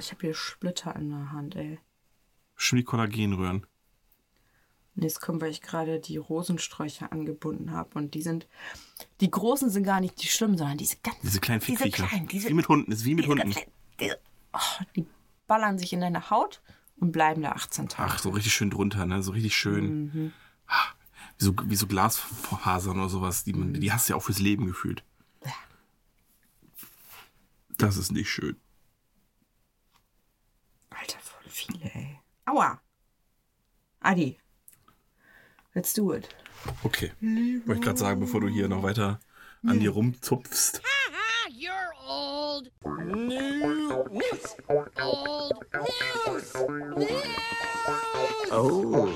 ich habe hier Splitter in der Hand, ey. Schon die Kollagenröhren. Und jetzt kommt, weil ich gerade die Rosensträucher angebunden habe. Und die sind, die großen sind gar nicht die schlimmen, sondern diese ganz, Diese kleinen diese kleinen, diese, wie mit Hunden, ist wie mit diese Hunden. ganz diese, oh, die ballern sich in deine Haut und bleiben da 18 Tage. Ach, so richtig schön drunter, ne? So richtig schön. Mhm. Ah, Wie so, wie so Glasfasern oder sowas. Die, man, die hast du ja auch fürs Leben gefühlt. Ja. Das ist nicht schön. Viele, ey. Aua. Adi. Let's do it. Okay. Wollte ich gerade sagen, bevor du hier noch weiter an dir rumzupfst. Ah, you're old. News. Old news. News. Oh.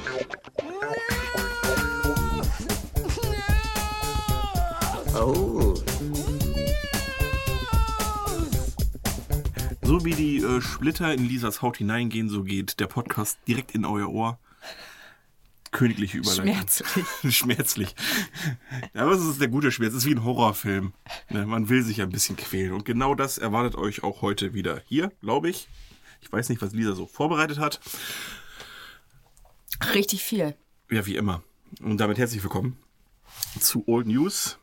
Oh. So wie die äh, Splitter in Lisas Haut hineingehen, so geht der Podcast direkt in euer Ohr. Königliche Überleitung. Schmerzlich. Schmerzlich. Ja, aber es ist der gute Schmerz. Es ist wie ein Horrorfilm. Ne, man will sich ein bisschen quälen. Und genau das erwartet euch auch heute wieder hier, glaube ich. Ich weiß nicht, was Lisa so vorbereitet hat. Richtig viel. Ja, wie immer. Und damit herzlich willkommen zu Old News,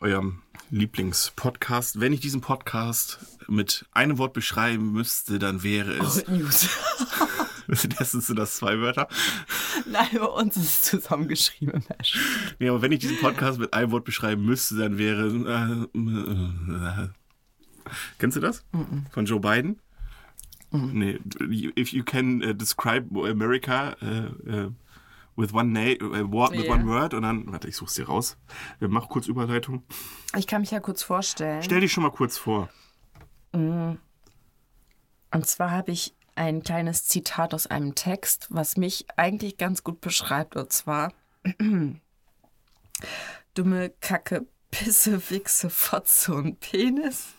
eurem Lieblingspodcast. Wenn ich diesen Podcast mit einem Wort beschreiben müsste, dann wäre es. Old News. Erstens sind das zwei Wörter. Nein, bei uns ist es zusammengeschrieben. Nee, aber wenn ich diesen Podcast mit einem Wort beschreiben müsste, dann wäre. Äh, äh, äh, kennst du das? Von Joe Biden? Nee, if you can uh, describe America uh, uh, with one name, uh, word, with Ja. one word und dann, warte, ich such's dir raus. Wir machen kurz Überleitung. Ich kann mich ja kurz vorstellen. Stell dich schon mal kurz vor. Und zwar habe ich ein kleines Zitat aus einem Text, was mich eigentlich ganz gut beschreibt. Und zwar: Dumme Kacke, Pisse, Wichse, Fotze und Penis.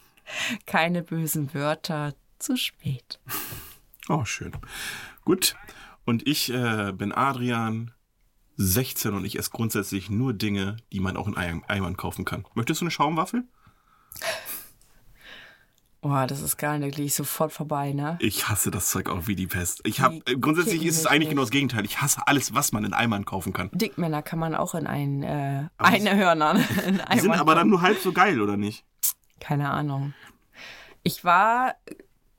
Keine bösen Wörter, zu spät. Oh, schön. Gut. Und ich äh, bin Adrian, 16 und ich esse grundsätzlich nur Dinge, die man auch in Eim- Eimern kaufen kann. Möchtest du eine Schaumwaffel? Boah, das ist gar nicht wirklich sofort vorbei, ne? Ich hasse das Zeug auch wie die Pest. Ich hab, Die grundsätzlich ist es eigentlich genau das Gegenteil. Ich hasse alles, was man in Eimern kaufen kann. Dickmänner kann man auch in ein, äh, Hörner. In Die sind aber dann nur halb so geil, oder nicht? Keine Ahnung. Ich war,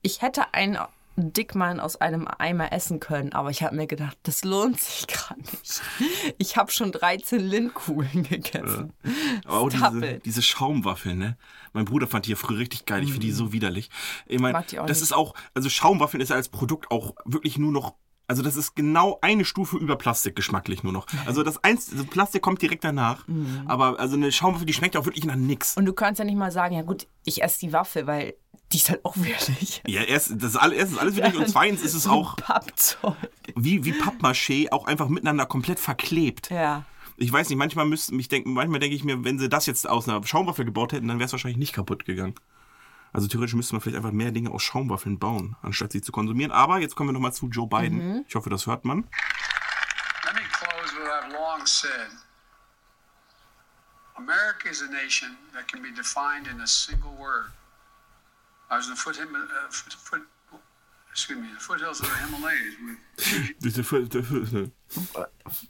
ich hätte einen Dickmann aus einem Eimer essen können, aber ich habe mir gedacht, das lohnt sich gerade nicht. Ich habe schon 13 Lindkugeln gegessen. Aber auch diese, diese Schaumwaffeln, ne? Mein Bruder fand die ja früher richtig geil. Ich finde die so widerlich. Ich meine, das nicht. ist auch, also Schaumwaffeln ist ja als Produkt auch wirklich nur noch, also das ist genau eine Stufe über Plastik geschmacklich nur noch. Also das eins, also Plastik kommt direkt danach. Aber also eine Schaumwaffel, die schmeckt auch wirklich nach nix. Und du kannst ja nicht mal sagen, ja gut, ich esse die Waffe, weil die ist halt auch widerlich. Ja, erst, das ist alles, erstens alles widerlich und zweitens ist es auch Pappzeug. wie, wie Pappmaché auch einfach miteinander komplett verklebt. Ja. Ich weiß nicht, manchmal müssten mich denken, manchmal denke ich mir, wenn sie das jetzt aus einer Schaumwaffe gebaut hätten, dann wäre es wahrscheinlich nicht kaputt gegangen. Also theoretisch müsste man vielleicht einfach mehr Dinge aus Schaumwaffeln bauen, anstatt sie zu konsumieren. Aber jetzt kommen wir nochmal zu Joe Biden. Ich hoffe, das hört man. Let me close with what I've long said. America is a nation that can be defined in a single word. I was in the foot, uh, foot, foot excuse me, the foothills of the Himalayas with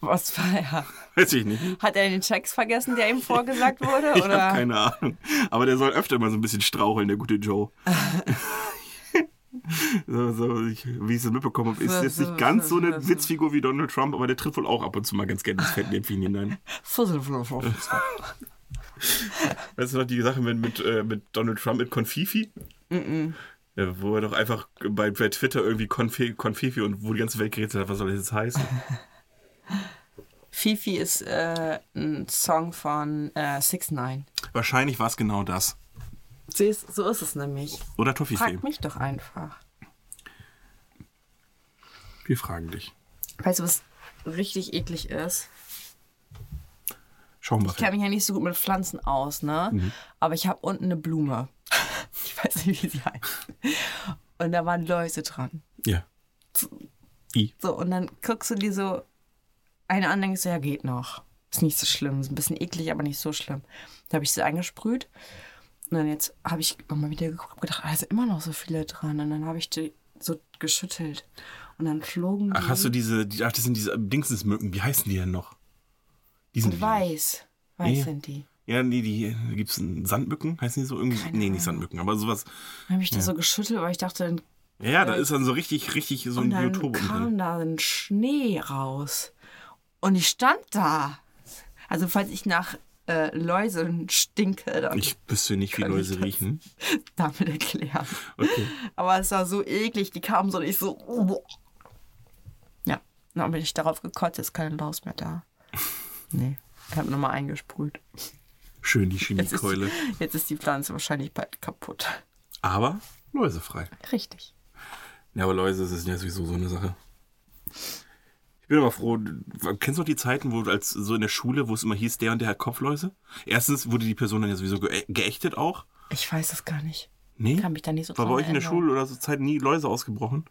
Was war er? Weiß ich nicht. Hat er den Checks vergessen, der ihm vorgesagt wurde? Ich oder? habe keine Ahnung. Aber der soll öfter mal so ein bisschen straucheln, der gute Joe. so, so, ich, wie ich es mitbekommen habe, ist jetzt nicht ganz so eine Witzfigur wie Donald Trump, aber der tritt wohl auch ab und zu mal ganz gerne ins Fettnäpfchen hinein. Weißt du noch die Sache mit, mit, äh, mit Donald Trump mit Konfifi? Ja, wo er doch einfach bei, bei Twitter irgendwie Konfi, Konfifi und wo die ganze Welt geredet hat, was soll das jetzt heißen? Fifi ist äh, ein Song von äh, 6 9 Wahrscheinlich war es genau das. Siehst, so ist es nämlich. Oder Toffifee. Frag mich doch einfach. Wir fragen dich. Weißt du, was richtig eklig ist? Schauen wir Ich kenne mich ja nicht so gut mit Pflanzen aus, ne? Aber ich habe unten eine Blume. Ich weiß nicht, wie sie heißt. Und da waren Läuse dran. Ja. I. So, und dann guckst du dir so eine an, denkst du, ja, geht noch. Ist nicht so schlimm. Ist ein bisschen eklig, aber nicht so schlimm. Da habe ich sie eingesprüht. Und dann jetzt habe ich nochmal wieder geguckt und gedacht, ah, da sind immer noch so viele dran. Und dann habe ich die so geschüttelt. Und dann flogen die Ach, hast du diese, die, ach, das sind diese Dingsensmücken, wie heißen die denn noch? Die sind weiß. Weiß Ja. sind die. Ja, nee, die, da gibt's einen Sandmücken, heißen die so irgendwie? nee, nicht Sandmücken, aber sowas. Dann habe ich das so geschüttelt, weil ich dachte, Ja, ja, da ist dann so richtig, richtig so und ein dann Biotop drin. kam da ein Schnee raus. Und ich stand da. Also falls ich nach äh, Läusen stinke, dann Ich wüsste nicht, wie Läuse riechen. damit erklären. Okay. Aber es war so eklig, die kamen so und ich so. oh. Ja, dann bin ich darauf gekotzt, ist keine Laus mehr da. Nee, ich habe nochmal eingesprüht. Schön die Jetzt ist, Chemiekeule. jetzt ist die Pflanze wahrscheinlich bald kaputt. Aber läusefrei. Richtig. Ja, aber Läuse das ist ja sowieso so eine Sache. Ich bin aber froh, kennst du noch die Zeiten, wo als so in der Schule, wo es immer hieß, der und der hat Kopfläuse? Erstens wurde die Person dann ja sowieso ge geächtet auch. Ich weiß das gar nicht. Nee? Kann mich da nicht so War bei euch in der. Schule oder so Zeit nie Läuse ausgebrochen?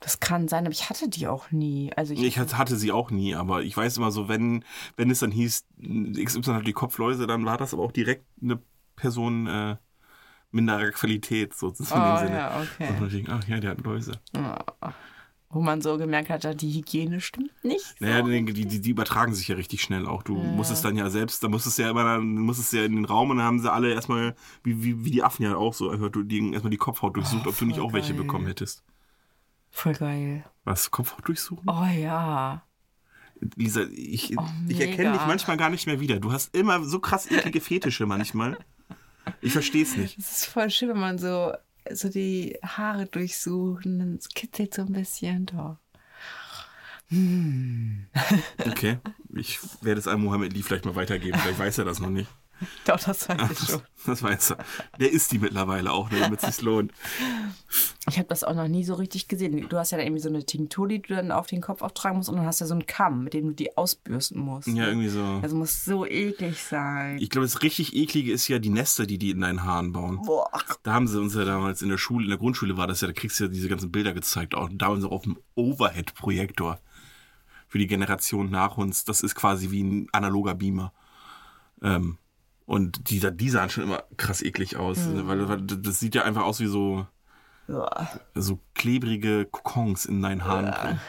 Das kann sein, aber ich hatte die auch nie. Also ich, Ich hat- hatte sie auch nie, aber ich weiß immer so, wenn, wenn es dann hieß, XY hat die Kopfläuse, dann war das aber auch direkt eine Person äh, minderer Qualität, so in dem Oh, Sinne. ja, Und okay. man denkt, ach ja, der hat Läuse. Wo man so gemerkt hat, ja, die Hygiene stimmt nicht. So. Naja, die, die, die übertragen sich ja richtig schnell auch. Du musstest dann ja selbst, da musstest du ja immer, dann musstest du ja in den Raum und dann haben sie alle erstmal, wie, wie, wie die Affen ja auch so, einfach du- die, erstmal die Kopfhaut durchsucht, ob du nicht auch welche geil. bekommen hättest. Voll geil. Was? Kopfhaut durchsuchen? Oh ja. Lisa, ich, Oh, ich erkenne dich manchmal gar nicht mehr wieder. Du hast immer so krass eklige Fetische manchmal. Ich verstehe es nicht. Es ist voll schön, wenn man so, so die Haare durchsucht und dann kitzelt so ein bisschen. Doch. Okay, ich werde es an Mohammed Lee vielleicht mal weitergeben. Vielleicht weiß er das noch nicht. Doch, das weiß ich schon. Das weiß er. Der ist die mittlerweile auch, ne, damit es sich lohnt. Ich habe das auch noch nie so richtig gesehen. Du hast ja dann irgendwie so eine Tinktur, die du dann auf den Kopf auftragen musst und dann hast du so einen Kamm, mit dem du die ausbürsten musst. Ja, irgendwie so. Also muss so eklig sein. Ich glaube, das richtig eklige ist ja die Nester, die die in deinen Haaren bauen. Boah. Da haben sie uns ja damals in der Schule, in der Grundschule war das ja, da kriegst du ja diese ganzen Bilder gezeigt. Auch da haben sie auf dem Overhead-Projektor für die Generation nach uns. Das ist quasi wie ein analoger Beamer. Ähm, und die, die sahen schon immer krass eklig aus. Weil, weil das sieht ja einfach aus wie so, so klebrige Kokons in deinen Haaren drin.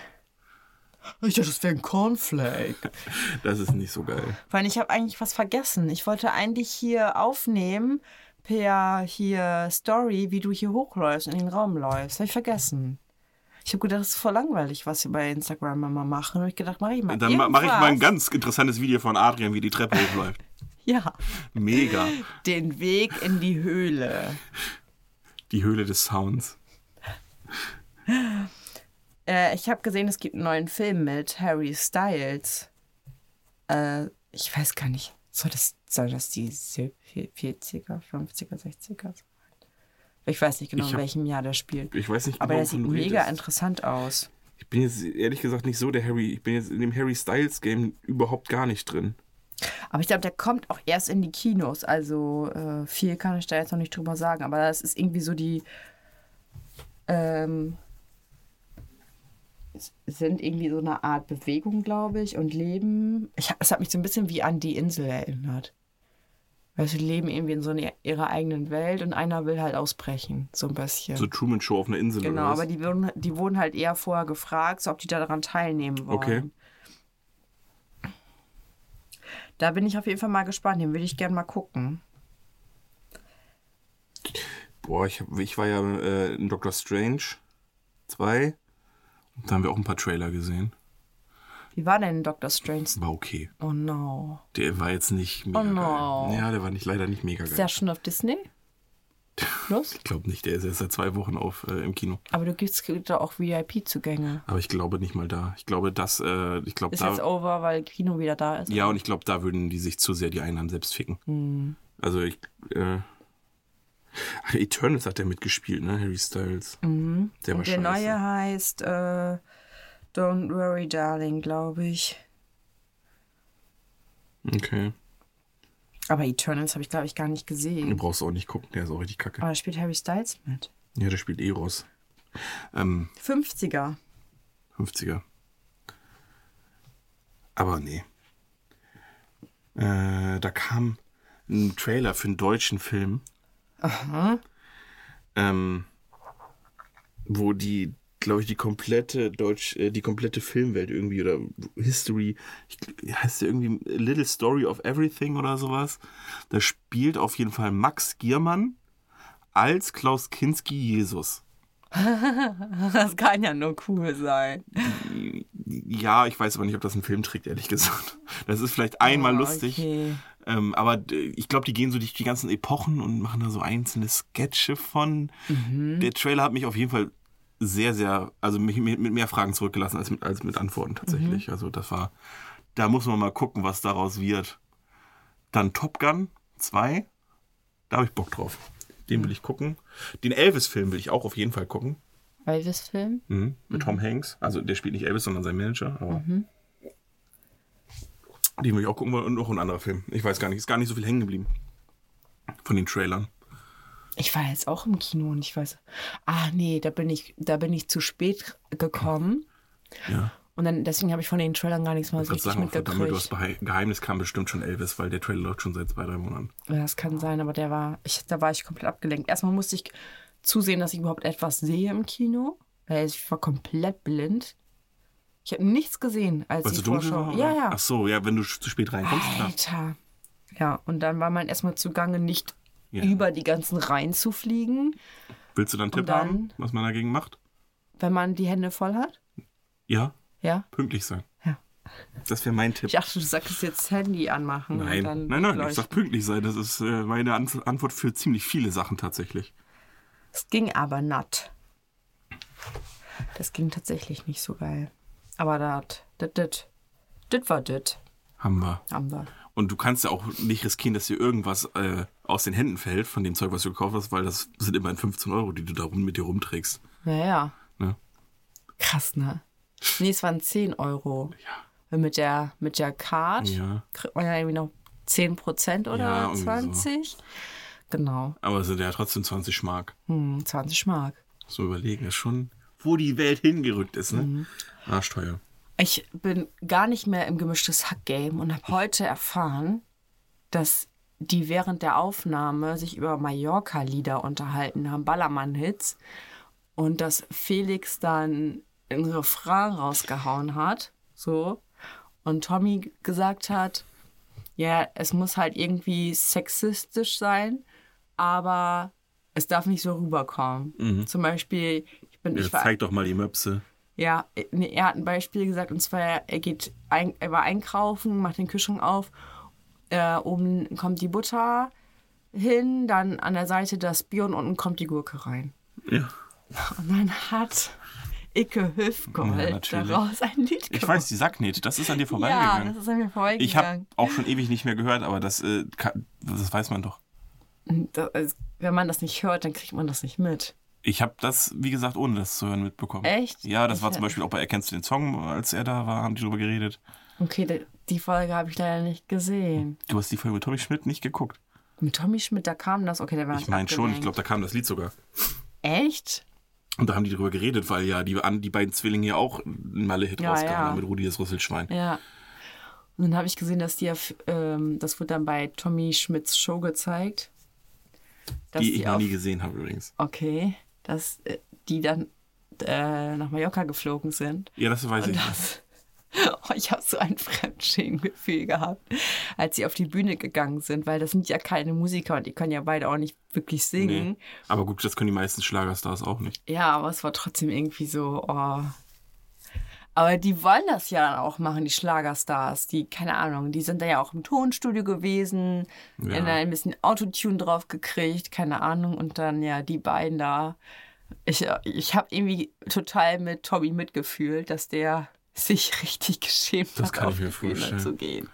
Ich dachte, das wäre ein Cornflake. Das ist nicht so geil. Weil ich habe eigentlich was vergessen. Ich wollte eigentlich hier aufnehmen per hier Story, wie du hier hochläufst und in den Raum läufst. Habe ich vergessen. Ich habe gedacht, das ist voll langweilig, was wir bei Instagram immer machen. Und ich gedacht, mache ich mal Dann ma- mache ich mal ein ganz interessantes Video von Adrian, wie die Treppe hochläuft. Ja, Mega. den Weg in die Höhle. Die Höhle des Sounds. Äh, ich habe gesehen, es gibt einen neuen Film mit Harry Styles. Äh, ich weiß gar nicht. Soll das, soll das die 40er, 50er, 60er sein? Ich weiß nicht genau, Ich in hab- welchem Jahr der spielt. Ich weiß nicht Aber genau, der sieht mega interessant aus. Ich bin jetzt ehrlich gesagt nicht so der Harry. Ich bin jetzt in dem Harry Styles Game überhaupt gar nicht drin. Aber ich glaube, der kommt auch erst in die Kinos. Also äh, viel kann ich da jetzt noch nicht drüber sagen. Aber das ist irgendwie so die. Ähm, sind irgendwie so eine Art Bewegung, glaube ich, und Leben. Ich, es hat mich so ein bisschen wie an die Insel erinnert. Weil sie leben irgendwie in so eine, ihrer eigenen Welt und einer will halt ausbrechen, so ein bisschen. So Truman Show auf einer Insel genau, aber die wurden, die wurden halt eher vorher gefragt, so, ob die daran teilnehmen wollen. Okay. Da bin ich auf jeden Fall mal gespannt. Den würde ich gerne mal gucken. Boah, ich, hab, ich war ja äh, in Doctor Strange 2. Da haben wir auch ein paar Trailer gesehen. Wie war denn Doctor Strange? War okay. Oh no. Der war jetzt nicht mega Oh no. geil. Ja, der war nicht, leider nicht mega Ist geil. der schon auf Disney? Los? Ich glaube nicht, der ist erst seit zwei Wochen auf äh, im Kino. Aber du gibst da auch VIP-Zugänge. Aber ich glaube nicht mal da. Ich glaube, dass, äh, ich glaube Ist jetzt da. over, weil Kino wieder da ist. Ja, und ich glaube, da würden die sich zu sehr die Einnahmen selbst ficken. Hm. Also ich. Äh, Eternals hat der mitgespielt, ne? Harry Styles. Der war Mhm. Der scheiße. neue heißt äh, Don't Worry Darling, glaube ich. Okay. Aber Eternals habe ich, glaube ich, gar nicht Den gesehen. brauchst du auch nicht gucken, der ist auch richtig kacke. Aber da spielt Harry Styles mit. Ja, der spielt Eros. Ähm, 50er. 50er. Aber nee. Äh, da kam ein Trailer für einen deutschen Film. Aha. Ähm, wo die, glaube ich, die komplette Deutsch, äh, die komplette Filmwelt irgendwie oder History, ich, heißt der irgendwie Little Story of Everything oder sowas. Da spielt auf jeden Fall Max Giermann als Klaus Kinski Jesus. Das kann ja nur cool sein. Ja, ich weiß aber nicht, ob das ein Film trägt, ehrlich gesagt. Das ist vielleicht einmal Ah, lustig. okay. Ähm, aber d- ich glaube, die gehen so durch die ganzen Epochen und machen da so einzelne Sketche von. Mhm. Der Trailer hat mich auf jeden Fall sehr, sehr, also mich mit mehr Fragen zurückgelassen als mit, als mit Antworten tatsächlich. Mhm. Also das war, da muss man mal gucken, was daraus wird. Dann Top Gun 2, da habe ich Bock drauf. Den will ich gucken. Den Elvis-Film will ich auch auf jeden Fall gucken. Elvis-Film? Mhm, mit Tom Hanks. Also der spielt nicht Elvis, sondern sein Manager. Aber Den will ich auch gucken wollen. Und noch ein anderer Film. Ich weiß gar nicht. Ist gar nicht so viel hängen geblieben. Von den Trailern. Ich war jetzt auch im Kino und ich weiß. Ah, nee, da bin ich, da bin ich zu spät gekommen. Ja. Und dann, deswegen habe ich von den Trailern gar nichts mal Ich so richtig sagen, du mitgekriegt. Behe- Geheimnis kam bestimmt schon Elvis, weil der Trailer läuft schon seit zwei, drei Monaten. Ja, das kann sein, aber der war, ich, da war ich komplett abgelenkt. Erstmal musste ich zusehen, dass ich überhaupt etwas sehe im Kino. Weil Ich war komplett blind. Ich habe nichts gesehen, als Weil die dunkel Vorschau. war? Ja, oder? ja. Ach so, ja, wenn du zu spät reinkommst, klar. Alter. Ja, und dann war man erstmal zugange, nicht Ja. über die ganzen Reihen zu fliegen, Willst du dann einen Tipp dann- haben, was man dagegen macht? wenn man die Hände voll hat. Ja, Ja. pünktlich sein. Ja. Das wäre mein Tipp. Ich dachte, du sagst jetzt Handy anmachen. Nein, und dann nein, nein, ich leuchten. sag pünktlich sein. Das ist äh, meine Ant- Antwort für ziemlich viele Sachen tatsächlich. Es ging aber nett. Das ging tatsächlich nicht so geil. Aber das, das, das, das war das. Haben wir. Haben wir. Und du kannst ja auch nicht riskieren, dass dir irgendwas äh, aus den Händen fällt von dem Zeug, was du gekauft hast, weil das sind immerhin 15 Euro, die du da rum, mit dir rumträgst. Naja, Ne? krass, ne? Nee, es waren 10 Euro. Ja. Mit der, mit der Card Ja. kriegt man ja irgendwie noch 10% oder Ja, irgendwie so. 20. Genau. Aber es sind ja trotzdem 20 Mark. Hm, 20 Mark. So überlegen ist schon, wo die Welt hingerückt ist, ne? Mhm. Arschteuer. Ich bin gar nicht mehr im gemischtes Hack-Game und habe heute erfahren, dass die während der Aufnahme sich über Mallorca-Lieder unterhalten haben, Ballermann-Hits. Und dass Felix dann ein Refrain rausgehauen hat, so. Und Tommy gesagt hat, ja, es muss halt irgendwie sexistisch sein, aber es darf nicht so rüberkommen. Zum Beispiel, ich bin, Ja, ich war, zeig doch mal die Möpse. ja, er hat ein Beispiel gesagt, und zwar, er geht ein, er war einkaufen, macht den Kühlschrank auf, äh, oben kommt die Butter hin, dann an der Seite das Bier und unten kommt die Gurke rein. Ja. Und dann hat Icke Ja, Hüfgold natürlich. daraus ein Lied gemacht. Ich weiß, die Sacknähte, das ist an dir Ja, vorbeigegangen. das ist an mir ich vorbeigegangen. habe auch schon ewig nicht mehr gehört, aber das, äh, kann, das weiß man doch. Das, also, wenn man das nicht hört, dann kriegt man das nicht mit. Ich habe das, wie gesagt, ohne das zu hören mitbekommen. Echt? Ja, das Ich- war zum Beispiel auch bei Erkennst du den Song, als er da war, haben die drüber geredet. Okay, die- Folge habe ich leider nicht gesehen. Du hast die Folge mit Tommy Schmidt nicht geguckt. Mit Tommy Schmidt, da kam das. Okay, der war Ich meine schon, ich glaube, da kam das Lied sogar. Echt? Und da haben die drüber geredet, weil ja die, die beiden Zwillinge ja auch einen Malle-Hit Ja, rauskamen, ja. mit Rudi das Rüsselschwein. Ja. Und dann habe ich gesehen, dass die ja, f- ähm, das wurde dann bei Tommy Schmidts Show gezeigt. Die ich noch auf, nie gesehen habe übrigens. Okay, dass äh, die dann äh, nach Mallorca geflogen sind. Ja, das weiß ich. nicht. Das, oh, ich habe so ein Fremdschämengefühl gehabt, als sie auf die Bühne gegangen sind, weil das sind ja keine Musiker und die können ja beide auch nicht wirklich singen. Nee. Aber gut, das können die meisten Schlagerstars auch nicht. Ja, aber es war trotzdem irgendwie so, oh. Aber die wollen das ja dann auch machen, die Schlagerstars. Die, keine Ahnung, die sind da ja auch im Tonstudio gewesen, Ja. in ein bisschen Autotune drauf gekriegt, keine Ahnung. Und dann ja, die beiden da. Ich, ich habe irgendwie total mit Tommy mitgefühlt, dass der sich richtig geschämt Das hat, kann ich auf mir die Bühne vorstellen. zu gehen.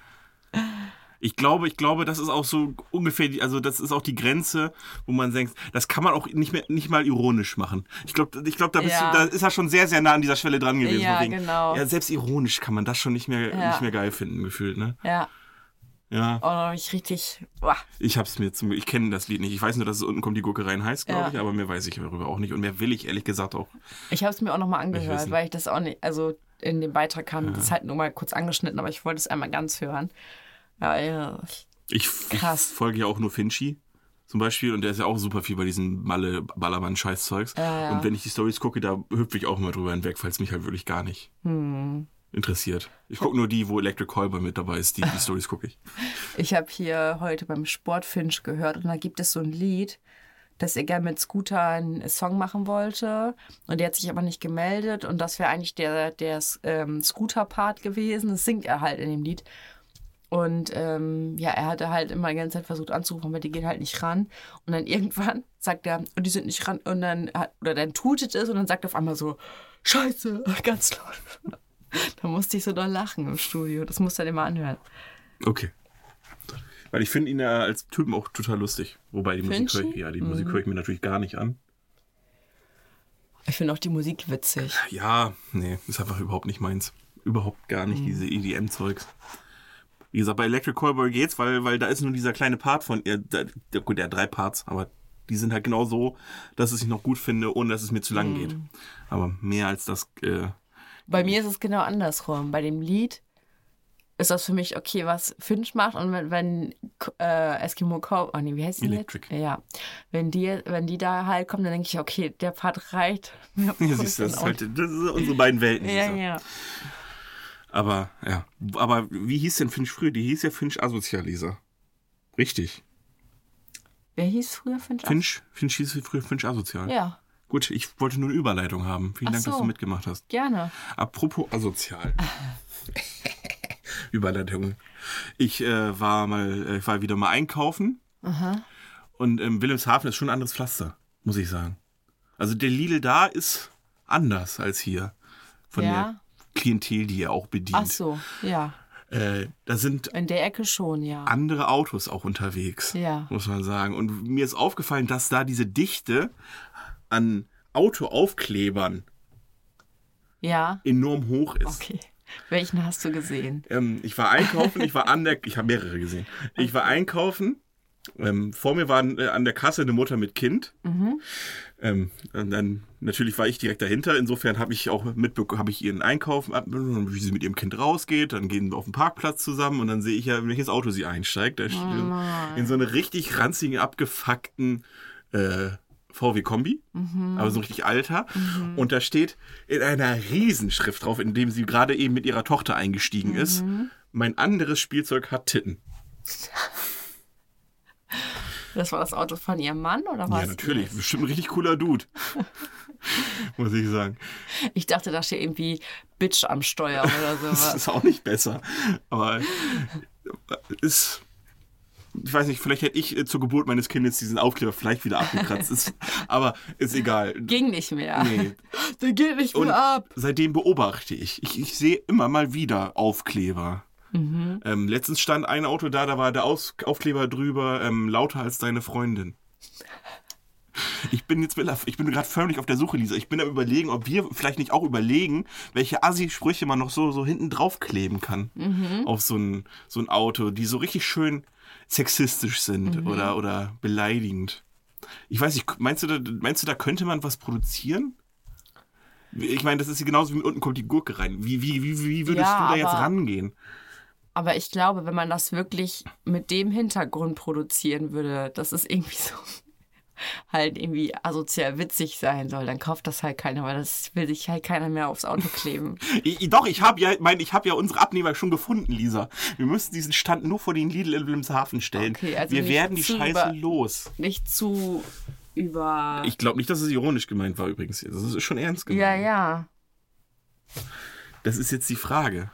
Ich glaube, ich glaube, das ist auch so ungefähr, die, also das ist auch die Grenze, wo man denkt, das kann man auch nicht mehr, nicht mal ironisch machen. Ich glaube, ich glaube, da, Ja. da ist er schon sehr, sehr nah an dieser Schwelle dran gewesen. Ja, von genau. Ja, selbst ironisch kann man das schon nicht mehr, Ja. nicht mehr geil finden, gefühlt, ne? Ja, Ja. hab ich richtig. Boah. Ich hab's mir zum, ich kenne das Lied nicht. Ich weiß nur, dass es unten kommt die Gurke rein heißt, glaube Ja. ich, aber mehr weiß ich darüber auch nicht. Und mehr will ich ehrlich gesagt auch. Ich habe es mir auch nochmal angehört, weil ich das auch nicht, also in dem Beitrag kam das halt nur mal kurz angeschnitten, aber ich wollte es einmal ganz hören. Ja, ja. Ich, ich folge ja auch nur Finchi. zum Beispiel und der ist ja auch super viel bei diesen Malle Ballermann Scheißzeugs. Ja, ja. Und wenn ich die Stories gucke, da hüpfe ich auch immer drüber hinweg, es mich halt wirklich gar nicht Hm. interessiert. Ich gucke nur die, wo Electric Callboy mit dabei ist. Die, die Stories gucke ich. Ich habe hier heute beim Sportfinch gehört und da gibt es so ein Lied, dass er gerne mit Scooter einen Song machen wollte und der hat sich aber nicht gemeldet und das wäre eigentlich der, der ähm, Scooter-Part gewesen. Das singt er halt in dem Lied. Und ähm, ja, er hatte halt immer die ganze Zeit versucht anzurufen, aber die gehen halt nicht ran. Und dann irgendwann sagt er, und die sind nicht ran. Und dann, oder dann tutet es und dann sagt er auf einmal so, Scheiße, ganz laut. da musste ich so doll lachen im Studio. Das musst du dann immer anhören. Okay. Weil ich finde ihn ja als Typen auch total lustig. Wobei die Musik höre ich, ja, die Musik höre ich mir natürlich gar nicht an. Ich finde auch die Musik witzig. Ja, nee, ist einfach überhaupt nicht meins. Überhaupt gar nicht, diese EDM-Zeugs. Wie gesagt, bei Electric Callboy geht's, weil, weil da ist nur dieser kleine Part von ihr. Da, der, gut, der hat drei Parts, aber die sind halt genau so, dass es ich noch gut finde, ohne dass es mir zu lang geht. Aber mehr als das, äh, Bei mir ist es genau andersrum. Bei dem Lied ist das für mich okay, was Finch macht. Und wenn, wenn äh, Eskimo Cowboy, oh nee, wie heißt die Electric. Jetzt? Ja. Wenn die, wenn die da halt kommen, dann denke ich, okay, der Part reicht. Ja, siehst du, das, halt, das sind unsere beiden Welten. Ja, du. ja. Aber, ja. Aber wie hieß denn Finch früher? Die hieß ja Finch Asozialiser. Richtig. Wer hieß früher Finch? Finch, Finch hieß früher Finch Asozial. Ja, Gut, ich wollte nur eine Überleitung haben. Vielen Ach Dank, dass so. du mitgemacht hast. gerne. Apropos asozial. Überleitung. Ich äh, war mal, äh, ich war wieder mal einkaufen. Und ähm, Wilhelmshaven ist schon ein anderes Pflaster, muss ich sagen. Also der Lidl da ist anders als hier. Von Ja. der Klientel, die er auch bedient. Ach so, ja. Äh, da sind In der Ecke schon, ja. andere Autos auch unterwegs, Ja. muss man sagen. Und mir ist aufgefallen, dass da diese Dichte an Autoaufklebern Ja, enorm hoch ist. okay. Welchen hast du gesehen? Ähm, ich war einkaufen, ich war an der, ich habe mehrere gesehen. Ich war einkaufen. Ähm, vor mir war äh, an der Kasse eine Mutter mit Kind. Ähm, und dann natürlich war ich direkt dahinter. Insofern habe ich auch mitbekommen, habe ich ihren Einkauf, ab- wie sie mit ihrem Kind rausgeht. Dann gehen wir auf den Parkplatz zusammen und dann sehe ich ja, in welches Auto sie einsteigt. Da steht in, in so eine richtig ranzigen, abgefuckten äh, VW Kombi, aber so ein richtig alter. Und da steht in einer Riesenschrift drauf, in dem sie gerade eben mit ihrer Tochter eingestiegen ist. Mein anderes Spielzeug hat Titten. Das war das Auto von ihrem Mann oder was? Ja, natürlich. Bestimmt ein richtig cooler Dude. Muss ich sagen. Ich dachte, da steht irgendwie Bitch am Steuer oder Das sowas. ist auch nicht besser. Aber ist. Ich weiß nicht, vielleicht hätte ich äh, zur Geburt meines Kindes diesen Aufkleber vielleicht wieder abgekratzt. Ist, aber ist egal. Ging nicht mehr. Nee. Der geht nicht Und mehr ab. seitdem beobachte ich. Ich, ich sehe immer mal wieder Aufkleber. Mhm. Ähm, letztens stand ein Auto da, da war der Aus Aufkleber drüber, ähm, lauter als deine Freundin. Ich bin jetzt ich bin gerade förmlich auf der Suche, Lisa. Ich bin am überlegen, ob wir vielleicht nicht auch überlegen, welche Assi-Sprüche man noch so, so hinten drauf kleben kann. Mhm. Auf so ein, so ein Auto, die so richtig schön sexistisch sind Mhm. oder, oder beleidigend. Ich weiß nicht, meinst du, da, meinst du, da könnte man was produzieren? Ich meine, das ist genauso wie unten kommt die Gurke rein. Wie, wie, wie, wie würdest Ja, du da jetzt aber- rangehen? Aber ich glaube, wenn man das wirklich mit dem Hintergrund produzieren würde, dass es irgendwie so halt irgendwie asozial witzig sein soll, dann kauft das halt keiner, weil das will sich halt keiner mehr aufs Auto kleben. Ich, doch, ich habe ja, mein, ich habe ja unsere Abnehmer schon gefunden, Lisa. Wir müssen diesen Stand nur vor den Lidl in Wilhelmshaven stellen. Okay, also Wir werden die Scheiße über- los. Nicht zu über. Ich glaube nicht, dass es ironisch gemeint war übrigens. Das ist schon ernst gemeint. ja, ja. Das ist jetzt die Frage.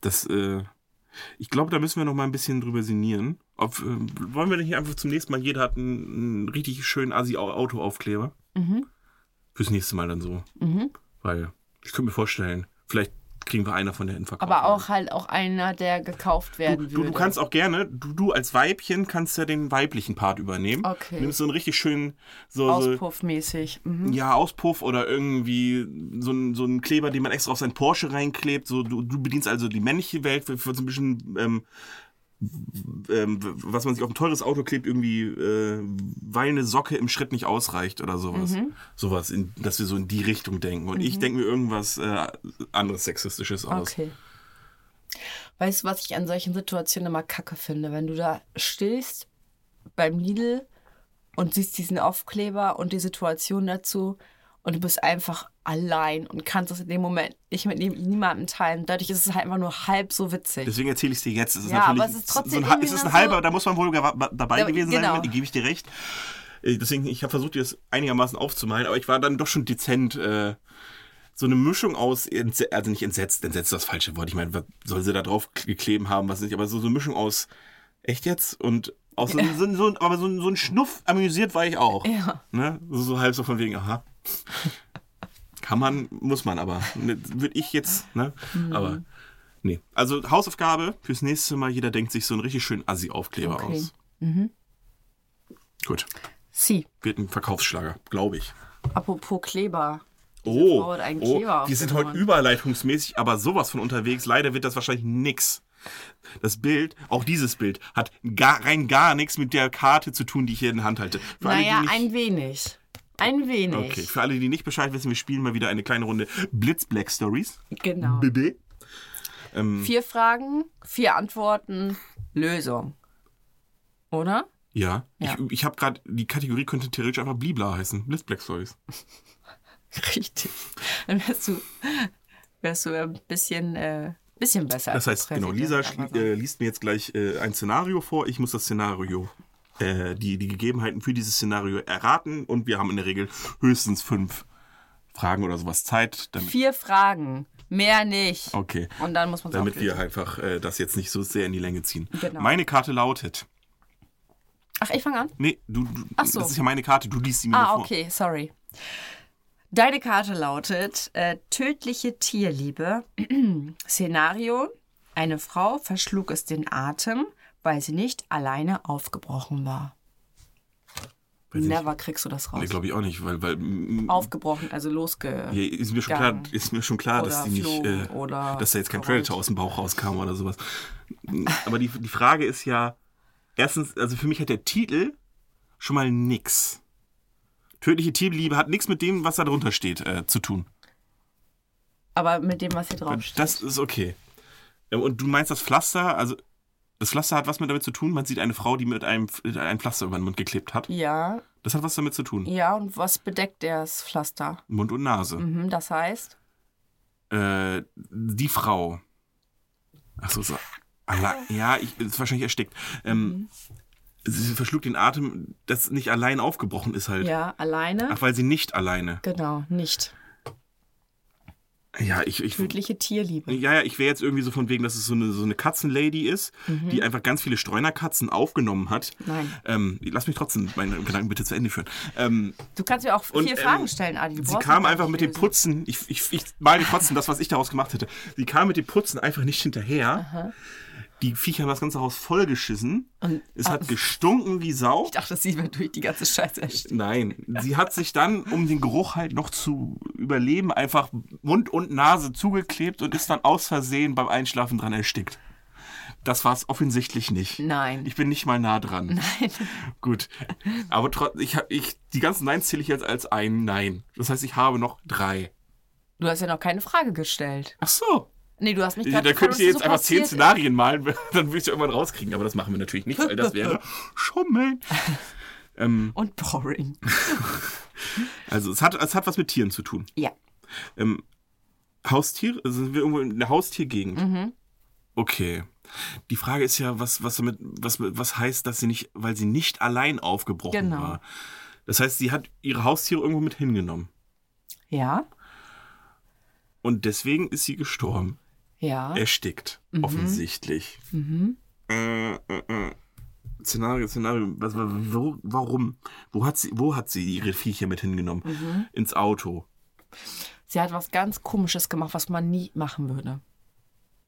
Das, äh, ich glaube, da müssen wir noch mal ein bisschen drüber sinnieren. Ob, äh, wollen wir denn hier einfach zum nächsten Mal, jeder hat einen, einen richtig schönen Assi-Autoaufkleber? Mhm. Fürs nächste Mal dann so. Weil, ich könnte mir vorstellen, vielleicht kriegen wir einer von der Verkauf. Aber auch halt auch einer, der gekauft werden Du, würde. du kannst auch gerne, du, du als Weibchen kannst ja den weiblichen Part übernehmen. Okay. Nimmst so einen richtig schönen, so, Auspuffmäßig. Mhm. ja, Auspuff oder irgendwie so ein, so Kleber, den man extra auf sein Porsche reinklebt. So, du, du bedienst also die männliche Welt für, für so ein bisschen, ähm, ähm, was man sich auf ein teures Auto klebt, irgendwie, äh, weil eine Socke im Schritt nicht ausreicht oder sowas. Mhm. Sowas, in, dass wir so in die Richtung denken. Und ich denke mir irgendwas äh, anderes Sexistisches aus. Okay. Weißt du, was ich an solchen Situationen immer kacke finde? Wenn du da stehst beim Lidl und siehst diesen Aufkleber und die Situation dazu und du bist einfach allein und kannst es in dem Moment nicht mit nie- niemandem teilen. Dadurch ist es halt einfach nur halb so witzig. Deswegen erzähle ich es dir jetzt. Es ist Ja, natürlich, aber es ist trotzdem so ein, es ist ein halber, so- da muss man wohl dabei Ja, gewesen genau. sein, da gebe ich dir recht. Äh, Deswegen, ich habe versucht, dir das einigermaßen aufzumalen, aber ich war dann doch schon dezent. Äh, so eine Mischung aus, also nicht entsetzt, entsetzt ist das falsche Wort. Ich meine, was soll sie da drauf geklebt haben, was nicht, aber so, so eine Mischung aus, echt jetzt? Und auch so, so, so, aber so, so ein Schnuff amüsiert war ich auch. Ja. Ne? So, so halb so von wegen, aha. Kann man, muss man aber. Würde ich jetzt, ne? Mhm. Aber nee. Also Hausaufgabe fürs nächste Mal, jeder denkt sich so einen richtig schönen Assi-Aufkleber Okay. aus. Gut. Sie, Wird ein Verkaufsschlager, glaube ich. apropos Kleber. Diese Oh, oh wir sind heute überleitungsmäßig, aber sowas von unterwegs. Leider wird das wahrscheinlich nix. Das Bild, auch dieses Bild, hat gar, rein gar nichts mit der Karte zu tun, die ich hier in der Hand halte. Für Naja, die nicht, ein wenig. Ein wenig. Okay, für alle, die nicht Bescheid wissen, wir spielen mal wieder eine kleine Runde Blitz Black Stories. Genau. BB. Ähm, Vier Fragen, vier Antworten, Lösung. Oder? ja, Ja. ich, ich habe gerade, die Kategorie könnte theoretisch einfach Blibla heißen. Blitz Black Stories. Richtig. Dann wärst du, wärst du ein bisschen, äh, bisschen besser. Das als heißt, genau, Lisa äh, liest mir jetzt gleich äh, ein Szenario vor. Ich muss das Szenario, äh, die, die Gegebenheiten für dieses Szenario erraten und wir haben in der Regel höchstens fünf Fragen oder sowas Zeit, Vier Fragen, mehr nicht. okay, Und dann muss man damit wir einfach äh, das jetzt nicht so sehr in die Länge ziehen. Genau. Meine Karte lautet, Ach, ich fange an. nee, du, du Ach so. das ist ja meine Karte, du liest sie mir Ah, vor. okay, sorry. Deine Karte lautet äh, tödliche Tierliebe. Szenario: Eine Frau verschlug es den Atem, weil sie nicht alleine aufgebrochen war. Weiß ich- Never kriegst du das raus. Nee, glaube ich auch nicht, weil, weil mm, Aufgebrochen, also losge. ja, ist mir schon klar, ist mir schon klar, dass die nicht, äh, dass da jetzt kein. Predator aus dem Bauch rauskam oder sowas. Aber die, die Frage ist ja, erstens, also für mich hat der Titel schon mal nix. Tödliche Tierliebe hat nichts mit dem, was da drunter steht, äh, zu tun. Aber mit dem, was hier drauf steht. Das ist okay. Und du meinst das Pflaster, also das Pflaster hat was mit damit zu tun? Man sieht eine Frau, die mit einem ein Pflaster über den Mund geklebt hat. Ja, Das hat was damit zu tun. ja, und was bedeckt das Pflaster? Mund und Nase. Mhm, das heißt, Äh, die Frau. Achso, so. Ja, ich, ist wahrscheinlich erstickt. Ähm, Sie verschlug den Atem, das nicht allein aufgebrochen ist halt. ja, alleine. Ach, weil sie nicht alleine. Genau, nicht. Ja, ich, ich, Tödliche Tierliebe. ja, ja, ich wäre jetzt irgendwie so von wegen, dass es so eine, so eine Katzenlady ist, die einfach ganz viele Streunerkatzen aufgenommen hat. Mhm. Nein. Ähm, lass mich trotzdem meine Gedanken bitte zu Ende führen. Ähm, Du kannst mir auch Und, vier ähm, Fragen stellen, Adi. Sie kam einfach mit dem. Putzen, ich, ich, ich mal dir trotzdem das, was ich daraus gemacht hätte. Sie kam mit dem Putzen einfach nicht hinterher. Die Viecher haben das ganze Haus vollgeschissen. Und- es ah. hat gestunken wie Sau. Ich dachte, sie wird durch die ganze Scheiße ersticken. Nein, sie hat sich dann, um den Geruch halt noch zu überleben, einfach Mund und Nase zugeklebt und ist dann aus Versehen beim Einschlafen dran erstickt. Das war es offensichtlich nicht. Nein. Ich bin nicht mal nah dran. Nein. Gut. Aber trotzdem, ich, hab- ich, die ganzen Neins zähle ich jetzt als ein Nein. Das heißt, ich habe noch drei. Du hast ja noch keine Frage gestellt. Ach so. Nee, du hast mich Da gerade könnte ich dir jetzt einfach zehn Szenarien malen, dann würde ich es irgendwann rauskriegen. Aber das machen wir natürlich nicht, weil das wäre Schummeln. ähm, Und boring. also es hat, es hat was mit Tieren zu tun. Ja. Ähm, Haustier? Also sind wir irgendwo in der Haustiergegend? Mhm. Okay. Die Frage ist ja, was, was damit, was, was heißt, dass sie nicht, weil sie nicht allein aufgebrochen Genau. war. Das heißt, sie hat ihre Haustiere irgendwo mit hingenommen. Ja? Und deswegen ist sie gestorben. Ja. Erstickt. Mhm. Offensichtlich. Äh, äh, äh. Szenario, Szenario. Was, wo, warum? Wo hat, sie, wo hat sie ihre Viecher mit hingenommen? Mhm. Ins Auto. Sie hat was ganz Komisches gemacht, was man nie machen würde.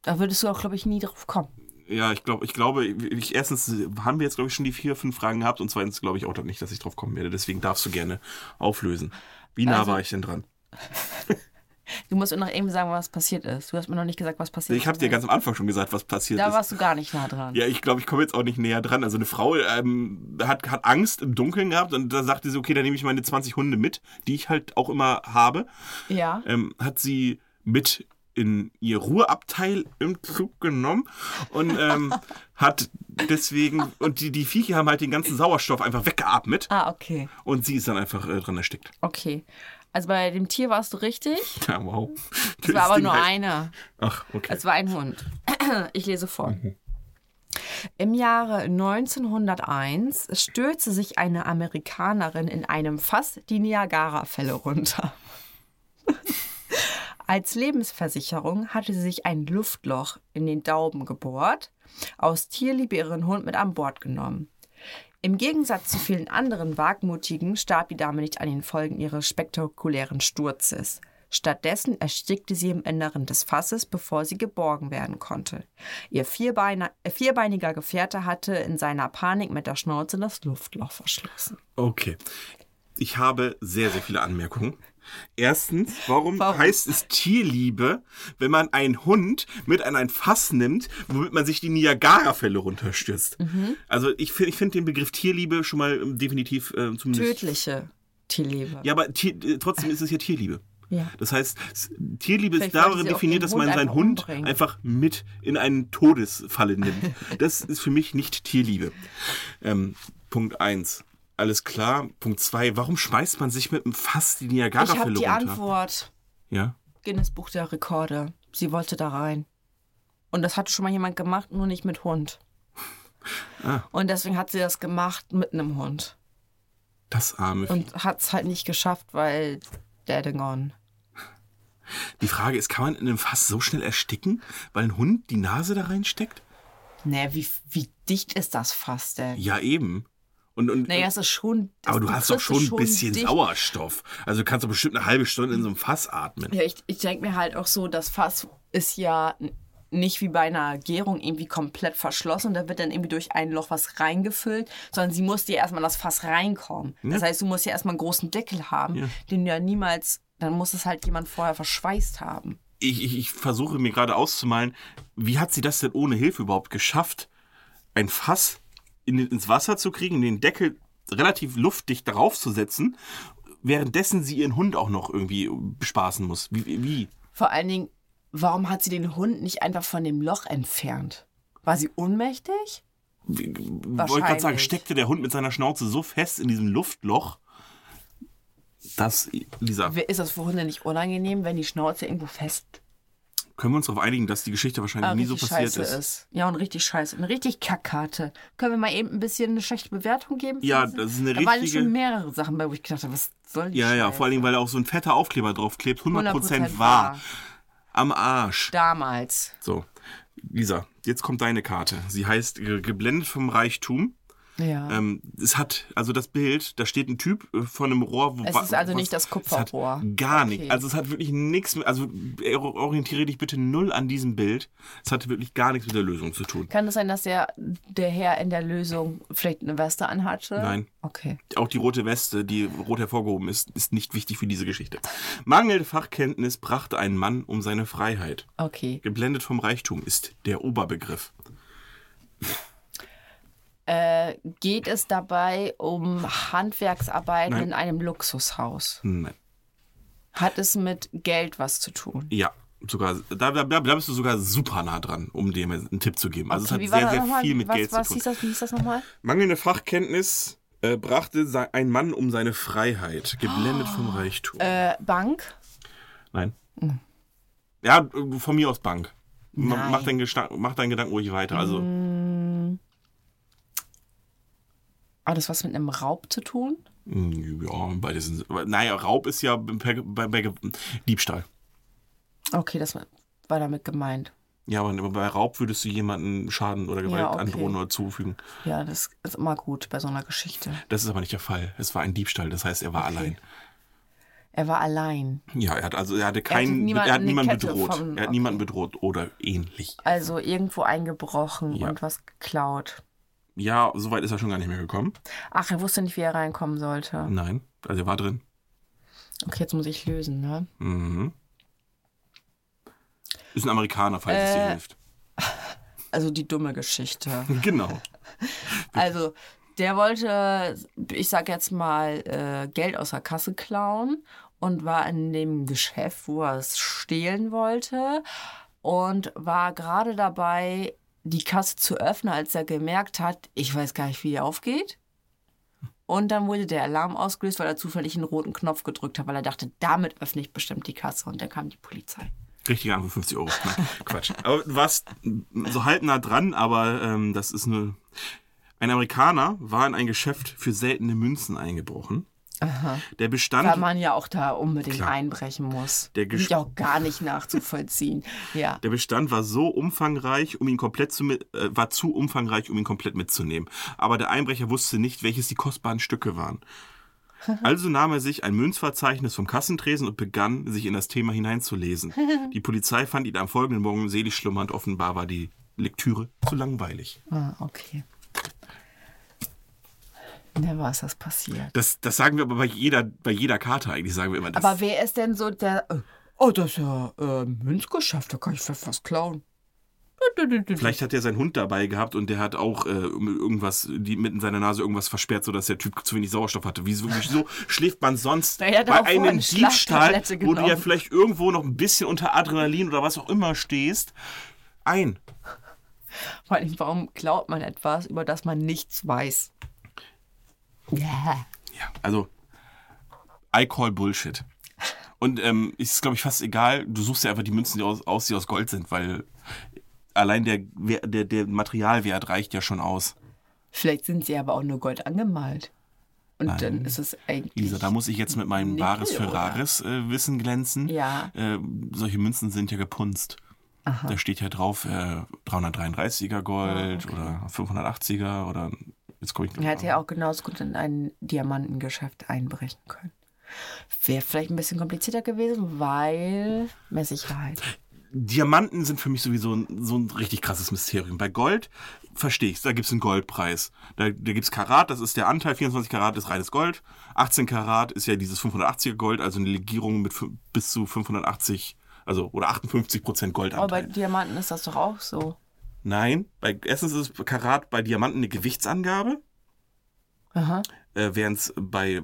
Da würdest du auch, glaube ich, nie drauf kommen. Ja, ich glaube, ich glaube, ich, erstens haben wir jetzt, glaube ich, schon die vier, fünf Fragen gehabt und zweitens glaube ich auch nicht, dass ich drauf kommen werde. Deswegen darfst du gerne auflösen. Wie nah Also- war ich denn dran? Du musst mir noch eben sagen, was passiert ist. Du hast mir noch nicht gesagt, was passiert Ich habe ist. dir ganz am Anfang schon gesagt, was passiert Da ist. warst du gar nicht nah dran. Ja, ich glaube, ich komme jetzt auch nicht näher dran. Also eine Frau ähm, hat, hat Angst im Dunkeln gehabt und da sagte sie, okay, dann nehme ich meine 20 Hunde mit, die ich halt auch immer habe. Ja. Ähm, hat sie mit in ihr Ruheabteil im Zug genommen und ähm, hat deswegen, und die, die Viecher haben halt den ganzen Sauerstoff einfach weggeatmet Ah, okay. und sie ist dann einfach äh, dran erstickt. Okay. Also bei dem Tier warst du richtig. Ja, wow. Es war aber nur eine. Ach, okay. Es war ein Hund. Ich lese vor. Im Jahre 1901 stürzte sich eine Amerikanerin in einem Fass die Niagara-Fälle runter. Als Lebensversicherung hatte sie sich ein Luftloch in den Daumen gebohrt, aus Tierliebe ihren Hund mit an Bord genommen. Im Gegensatz zu vielen anderen Wagmutigen starb die Dame nicht an den Folgen ihres spektakulären Sturzes. Stattdessen erstickte sie im Inneren des Fasses, bevor sie geborgen werden konnte. Ihr vierbeiner, äh, vierbeiniger Gefährte hatte in seiner Panik mit der Schnauze das Luftloch verschlossen. Okay. Ich habe sehr, sehr viele Anmerkungen. Erstens, warum, Warum? heißt es Tierliebe, wenn man einen Hund mit an ein Fass nimmt, womit man sich die Niagara-Fälle runterstürzt? Mhm. Also ich finde ich find den Begriff Tierliebe schon mal ähm, definitiv äh, zumindest... Tödliche Tierliebe. Ja, aber Tier, äh, trotzdem ist es ja Tierliebe. Ja. Das heißt, Tierliebe ist Vielleicht wollte darin definiert, dass man seinen Hund umbringen. einfach mit in eine Todesfalle nimmt. Das ist für mich nicht Tierliebe. Ähm, Punkt eins. Alles klar. Punkt zwei. Warum schmeißt man sich mit einem Fass die Ich habe Niagara-Fälle die runter? Antwort. Ja. Guinness Buch der Rekorde. Sie wollte da rein. Und das hatte schon mal jemand gemacht, nur nicht mit Hund. Ah. Und deswegen hat sie das gemacht mit einem Hund. Das arme. Und hat es halt nicht geschafft, weil and Gone. Die Frage ist, kann man in einem Fass so schnell ersticken, weil ein Hund die Nase da reinsteckt? Naja, wie, wie dicht ist das Fass denn? Ja, eben. Und, und, Naja, es ist schon. aber du das hast doch schon ein bisschen dicht. Sauerstoff. Also du kannst doch bestimmt eine halbe Stunde in so einem Fass atmen. Ja, ich, ich denke mir halt auch so, das Fass ist ja nicht wie bei einer Gärung irgendwie komplett verschlossen. Da wird dann irgendwie durch ein Loch was reingefüllt, sondern sie muss dir erstmal in das Fass reinkommen. Das heißt, du musst ja erstmal einen großen Deckel haben, Ja. den du ja niemals, dann muss es halt jemand vorher verschweißt haben. ich, ich, ich versuche mir gerade auszumalen, wie hat sie das denn ohne Hilfe überhaupt geschafft, ein Fass in, ins Wasser zu kriegen, den Deckel relativ luftdicht darauf zu setzen, währenddessen sie ihren Hund auch noch irgendwie bespaßen muss. Wie? wie? Vor allen Dingen, warum hat sie den Hund nicht einfach von dem Loch entfernt? War sie ohnmächtig? wie wollte gerade sagen, steckte der Hund mit seiner Schnauze so fest in diesem Luftloch, dass, Lisa, Ist das für Hunde nicht unangenehm, wenn die Schnauze irgendwo fest können wir uns darauf einigen, dass die Geschichte wahrscheinlich Ah, nie so passiert scheiße ist? Ja, und richtig scheiße. Eine richtig Kackkarte. Können wir mal eben ein bisschen eine schlechte Bewertung geben? Ja, das ist eine da waren richtige- schon mehrere Sachen bei, wo ich gedacht habe, was soll die Ja, ja, Scheiße? vor allen Dingen, weil da auch so ein fetter Aufkleber drauf klebt, 100%, 100% wahr. wahr. Am Arsch. Damals. So, Lisa, jetzt kommt deine Karte. Sie heißt Geblendet vom Reichtum. Ja. Ähm, es hat, also das Bild, da steht ein Typ äh, von einem Rohr. Wo, Es ist also was- nicht das Kupferrohr. Hat gar Okay. nicht. Also es hat wirklich nichts mit, also äh, orientiere dich bitte null an diesem Bild. Es hatte wirklich gar nichts mit der Lösung zu tun. Kann es sein, dass der, der Herr in der Lösung vielleicht eine Weste anhatte? Nein. Okay. Auch die rote Weste, die rot hervorgehoben ist, ist nicht wichtig für diese Geschichte. Mangelnde Fachkenntnis brachte einen Mann um seine Freiheit. Okay. Geblendet vom Reichtum ist der Oberbegriff. Äh, geht es dabei um Handwerksarbeiten Nein. in einem Luxushaus? Nein. Hat es mit Geld was zu tun? Ja, sogar, da, da, da bist du sogar super nah dran, um dir einen Tipp zu geben. Also Okay, es hat sehr, sehr viel mit was, Geld was zu tun. wie hieß das nochmal? Mangelnde Fachkenntnis äh, brachte ein Mann um seine Freiheit, geblendet vom Reichtum. Äh, Bank? Nein. Ja, äh, von mir aus Bank. Nein. Mach deinen, Gesta- mach deinen Gedanken ruhig weiter. Also, Hat das was mit einem Raub zu tun? mh, ja, beides sind. Naja, Raub ist ja bei, bei, bei Diebstahl. Okay, das war war damit gemeint. Ja, aber bei Raub würdest du jemanden Schaden oder Gewalt Ja, okay. androhen oder zufügen. Ja, das ist immer gut bei so einer Geschichte. Das ist aber nicht der Fall. Es war ein Diebstahl, das heißt, er war allein. Er war allein. Ja, er hat also er hatte keinen, niemand- er hat niemanden Kette bedroht. von- er hat okay. niemanden bedroht oder ähnlich. Also irgendwo eingebrochen Ja. und was geklaut. Ja, soweit ist er schon gar nicht mehr gekommen. Ach, er wusste nicht, wie er reinkommen sollte. Nein, also er war drin. Okay, jetzt muss ich lösen, ne? Mhm. Ist ein Amerikaner, falls es Äh. dir hilft. Also die dumme Geschichte. Genau. Also Der wollte, ich sag jetzt mal, äh, Geld aus der Kasse klauen und war in dem Geschäft, wo er es stehlen wollte und war gerade dabei, die Kasse zu öffnen, als er gemerkt hat, ich weiß gar nicht, wie die aufgeht. Und dann wurde der Alarm ausgelöst, weil er zufällig einen roten Knopf gedrückt hat, weil er dachte, damit öffne ich bestimmt die Kasse. Und dann kam die Polizei. Richtige Antwort 50 Euro. Nein, Quatsch. Aber du warst so halb nah dran, aber ähm, das ist eine. Ein Amerikaner war in ein Geschäft für seltene Münzen eingebrochen. Der bestand. Weil man ja auch da unbedingt Klar. einbrechen muss. Der Ist Gesch- ja auch gar nicht nachzuvollziehen. ja. Der Bestand war so umfangreich, um ihn komplett zu äh, war zu umfangreich, um ihn komplett mitzunehmen. Aber der Einbrecher wusste nicht, welches die kostbaren Stücke waren. Also nahm er sich ein Münzverzeichnis vom Kassentresen und begann, sich in das Thema hineinzulesen. Die Polizei fand ihn am folgenden Morgen selig schlummernd. Offenbar war die Lektüre zu langweilig. Ah, okay. Never ist das passiert. Das, das sagen wir aber bei jeder, bei jeder Karte eigentlich, sagen wir immer. Das, Aber wer ist denn so der. Oh, das ist ja äh, Münzgeschäft, da kann ich was klauen. Vielleicht hat er seinen Hund dabei gehabt und der hat auch äh, irgendwas, die mit in seiner Nase irgendwas versperrt, sodass der Typ zu wenig Sauerstoff hatte. Wieso, wieso schläft man sonst bei einem eine Diebstahl, wo du ja vielleicht irgendwo noch ein bisschen unter Adrenalin oder was auch immer stehst, ein? Vor allem, warum klaut man etwas, über das man nichts weiß? Ja. Ja, also I call Bullshit. Und ähm, ist, glaube ich, fast egal. Du suchst ja einfach die Münzen, die aus, aus, die aus Gold sind, weil allein der, der, der Materialwert reicht ja schon aus. Vielleicht sind sie aber auch nur Gold angemalt. Und Nein. dann ist es eigentlich. Lisa, da muss ich jetzt mit meinem Bares oder? Ferraris äh, Wissen glänzen. Ja. Äh, solche Münzen sind ja gepunzt. Da steht ja drauf äh, 333er Gold oder 580er oder jetzt komme ich Er hätte ja auch genauso gut in ein Diamantengeschäft einbrechen können. Wäre vielleicht ein bisschen komplizierter gewesen, weil mehr Sicherheit. Diamanten sind für mich sowieso ein, so ein richtig krasses Mysterium. Bei Gold verstehe ich da gibt es einen Goldpreis. Da, da gibt es Karat, das ist der Anteil, 24 Karat ist reines Gold. 18 Karat ist ja dieses 580er Gold, also eine Legierung mit bis zu 580, also oder 58 Prozent Aber bei Goldanteil. Diamanten ist das doch auch so. Nein, bei, erstens ist Karat bei Diamanten eine Gewichtsangabe, Aha. äh, während es bei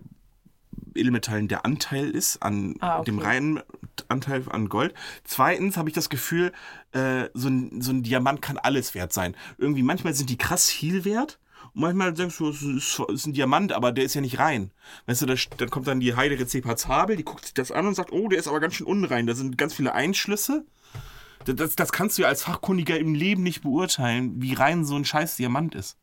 Edelmetallen der Anteil ist an Ah, okay. dem reinen Anteil an Gold. Zweitens habe ich das Gefühl, äh, so, ein, so ein Diamant kann alles wert sein. Irgendwie manchmal sind die krass viel wert. Und manchmal denkst du, es ist, ein Diamant, aber der ist ja nicht rein. Weißt du, da, dann kommt dann die Heidere Zepaz Habel, die guckt sich das an und sagt, oh, der ist aber ganz schön unrein. Da sind ganz viele Einschlüsse. Das, das, kannst du ja als Fachkundiger im Leben nicht beurteilen, wie rein so ein scheiß Diamant ist.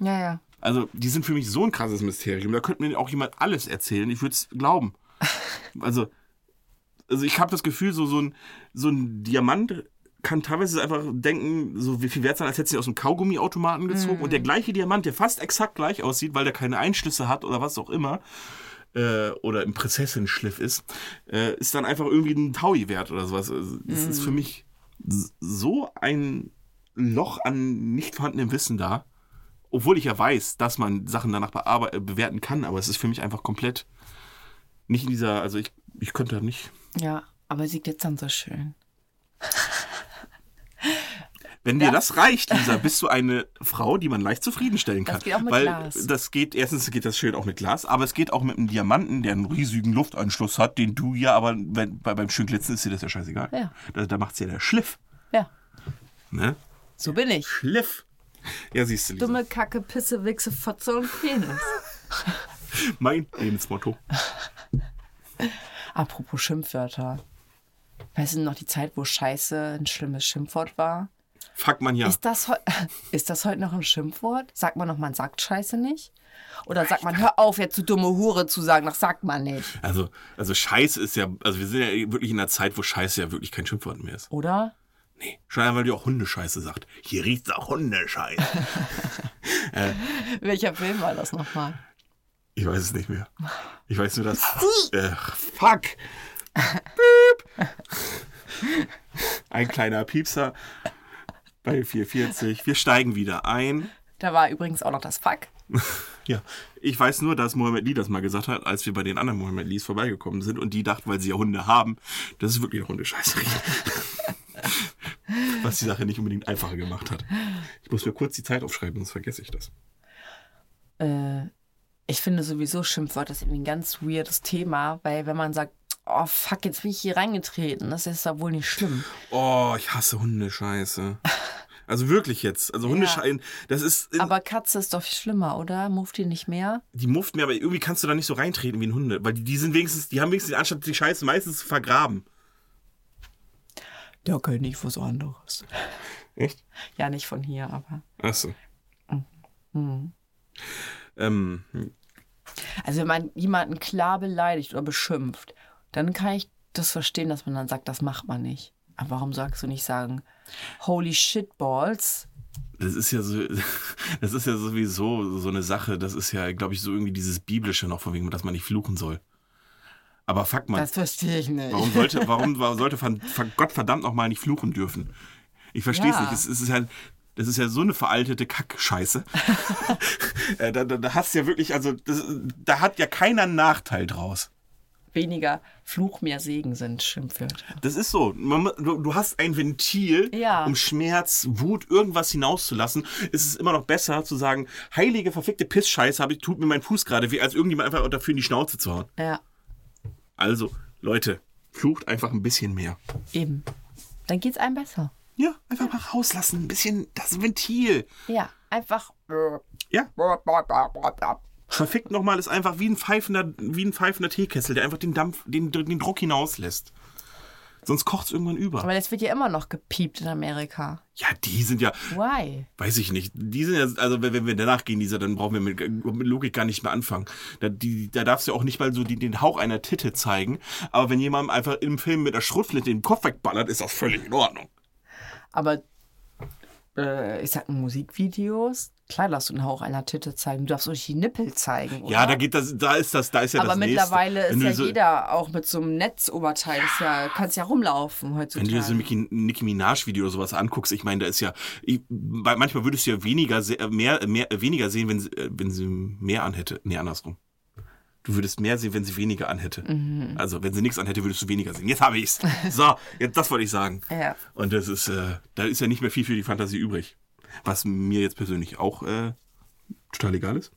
Ja, ja. Also, die sind für mich so ein krasses Mysterium. Da könnte mir auch jemand alles erzählen. Ich würde es glauben. Also, also ich habe das Gefühl, so, so, ein, so ein Diamant kann teilweise einfach denken, so wie viel wert sein, als hätte sie aus einem Kaugummiautomaten gezogen. Und der gleiche Diamant, der fast exakt gleich aussieht, weil der keine Einschlüsse hat oder was auch immer, äh, oder im Prinzessin-Schliff ist, äh, ist dann einfach irgendwie ein Taui wert oder sowas. Also, das ist für mich s- so ein Loch an nicht vorhandenem Wissen da. Obwohl ich ja weiß, dass man Sachen danach äh, bewerten kann, aber es ist für mich einfach komplett nicht in dieser, also ich, ich könnte da nicht. Ja, aber sie glitzern so schön. Wenn dir das reicht, Lisa, bist du eine Frau, die man leicht zufriedenstellen kann. Das geht auch mit Weil Glas. das geht, erstens geht das schön auch mit Glas, aber es geht auch mit einem Diamanten, der einen riesigen Luftanschluss hat, den du ja, aber wenn, bei, beim schönen Glitzen ist dir das ja scheißegal. Ja. Da, da macht's ja der Schliff. Ja, Ne? so bin ich. Schliff. Ja, siehst du, Lisa. Dumme Kacke, Pisse, Wichse, Fotze und Penis. Mein Lebensmotto. Apropos Schimpfwörter. Weißt du noch die Zeit, wo Scheiße ein schlimmes Schimpfwort war? Fuck man ja. Ist das, ist das heute noch ein Schimpfwort? Sagt man noch, man sagt Scheiße nicht? Oder sagt man, hör auf, jetzt du dumme Hure zu sagen, das sagt man nicht. Also, also Scheiße ist ja, also wir sind ja wirklich in einer Zeit, wo Scheiße ja wirklich kein Schimpfwort mehr ist. Oder? Nee. Schon einmal, weil die auch Hundescheiße sagt. Hier riecht's auch Hundescheiße. Welcher Film war das nochmal? Ich weiß es nicht mehr. Ich weiß nur, dass. Äh, fuck! Piep! Ein kleiner Piepser bei 440. Wir steigen wieder ein. Da war übrigens auch noch das Fuck. Ja, ich weiß nur, dass Mohammed Lee das mal gesagt hat, als wir bei den anderen Mohammed Lees vorbeigekommen sind und die dachten, weil sie ja Hunde haben, dass es wirklich eine Hundescheiße. Was die Sache nicht unbedingt einfacher gemacht hat. Ich muss mir kurz die Zeit aufschreiben, sonst vergesse ich das. Äh, ich finde sowieso Schimpfwörter ist irgendwie ein ganz weirdes Thema, weil wenn man sagt, oh fuck, jetzt bin ich hier reingetreten, das ist ja wohl nicht schlimm. Oh, ich hasse Hundescheiße. Also wirklich jetzt. Also Hundescheiße, das ist. Aber Katze ist doch viel schlimmer, oder? Muft die nicht mehr? die mufft mir, aber irgendwie kannst du da nicht so reintreten wie ein Hunde. Weil die, die sind wenigstens, die haben wenigstens die Anstatt die Scheiße meistens zu vergraben. Der kann nicht was anderes. Echt? Ja, nicht von hier, aber. Achso. Mhm. Ähm, Also wenn man jemanden klar beleidigt oder beschimpft, dann kann ich das verstehen, dass man dann sagt, das macht man nicht. Aber warum sagst du nicht sagen, holy shit balls? das ist ja so, das ist ja sowieso so eine Sache, das ist ja, glaube ich, so irgendwie dieses Biblische noch von wegen, dass man nicht fluchen soll. Aber fuck mal, Das verstehe ich nicht. warum sollte, warum warum sollte Gott verdammt nochmal nicht fluchen dürfen? Ich verstehe es Ja. nicht. Es, es ist ja, das ist ja so eine veraltete Kackscheiße. Äh, da, da, da hast du ja wirklich, also das, da hat ja keiner einen Nachteil draus. Weniger Fluch, mehr Segen sind Schimpfwörter. Das ist so. Du, du hast ein Ventil, Ja. um Schmerz, Wut, irgendwas hinauszulassen. Es ist immer noch besser zu sagen, heilige, verfickte Pissscheiße, hab ich, tut mir mein Fuß gerade weh, als irgendjemand einfach dafür in die Schnauze zu hauen. Ja, Also, Leute, flucht einfach ein bisschen mehr. eben. Dann geht's einem besser. Ja, einfach mal rauslassen. Ein bisschen das Ventil. Ja, einfach. Ja. Verfickt nochmal ist einfach wie ein pfeifender, wie ein pfeifender Teekessel, der einfach den Dampf, den, den Druck hinauslässt. Sonst kocht es irgendwann über. Aber das wird ja immer noch gepiept in Amerika. Ja, die sind ja, Why? weiß ich nicht. Die sind ja, also wenn wir danach gehen, dieser, dann brauchen wir mit, mit Logik gar nicht mehr anfangen. Da, die, da darfst du auch nicht mal so die, den Hauch einer Titte zeigen. Aber wenn jemand einfach im Film mit der Schrotflinte den Kopf wegballert, ist das völlig in Ordnung. Aber äh, ich sag Musikvideos, klar darfst du einen Hauch einer Titte zeigen. Du darfst nicht die Nippel zeigen. Oder? Ja, da geht das, da ist das, da ist ja Aber das mittlerweile nächste. Wenn ist ja so, jeder auch mit so einem Netzoberteil. Ist ja, kannst ja rumlaufen Wenn heutzutage. du dir so ein Nicki, Minaj-Video oder sowas anguckst, ich meine, da ist ja, ich, manchmal würdest du ja weniger, mehr, mehr, weniger sehen, wenn sie, äh, wenn sie mehr anhätte. Nee, andersrum. Du würdest mehr sehen, wenn sie weniger anhätte. Mhm. Also, wenn sie nichts anhätte, würdest du weniger sehen. Jetzt habe ich's. So, jetzt, das wollte ich sagen. Ja. Und das ist, äh, da ist ja nicht mehr viel für die Fantasie übrig. Was mir jetzt persönlich auch äh, total egal ist.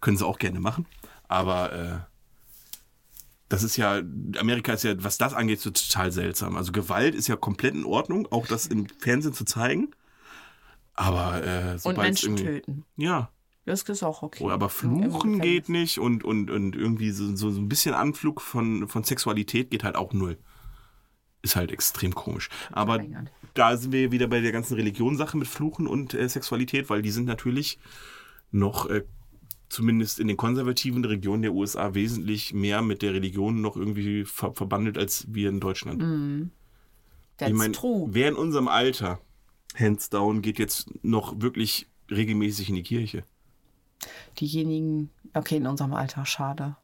Können sie auch gerne machen. Aber äh, das ist ja, Amerika ist ja, was das angeht, so total seltsam. Also Gewalt ist ja komplett in Ordnung, auch das im Fernsehen zu zeigen. Aber äh, Und Menschen töten. Ja, Das ist auch okay. oh, aber fluchen geht nicht und, und, und irgendwie so, so, so ein bisschen Anflug von, von Sexualität geht halt auch null. Ist halt extrem komisch. Aber da sind wir wieder bei der ganzen Religionssache mit Fluchen und äh, Sexualität, weil die sind natürlich noch, äh, zumindest in den konservativen Regionen der USA, wesentlich mehr mit der Religion noch irgendwie ver verbandelt als wir in Deutschland. That's ich meine, true. wer in unserem Alter, hands down, geht jetzt noch wirklich regelmäßig in die Kirche? Diejenigen, okay, in unserem Alter, schade.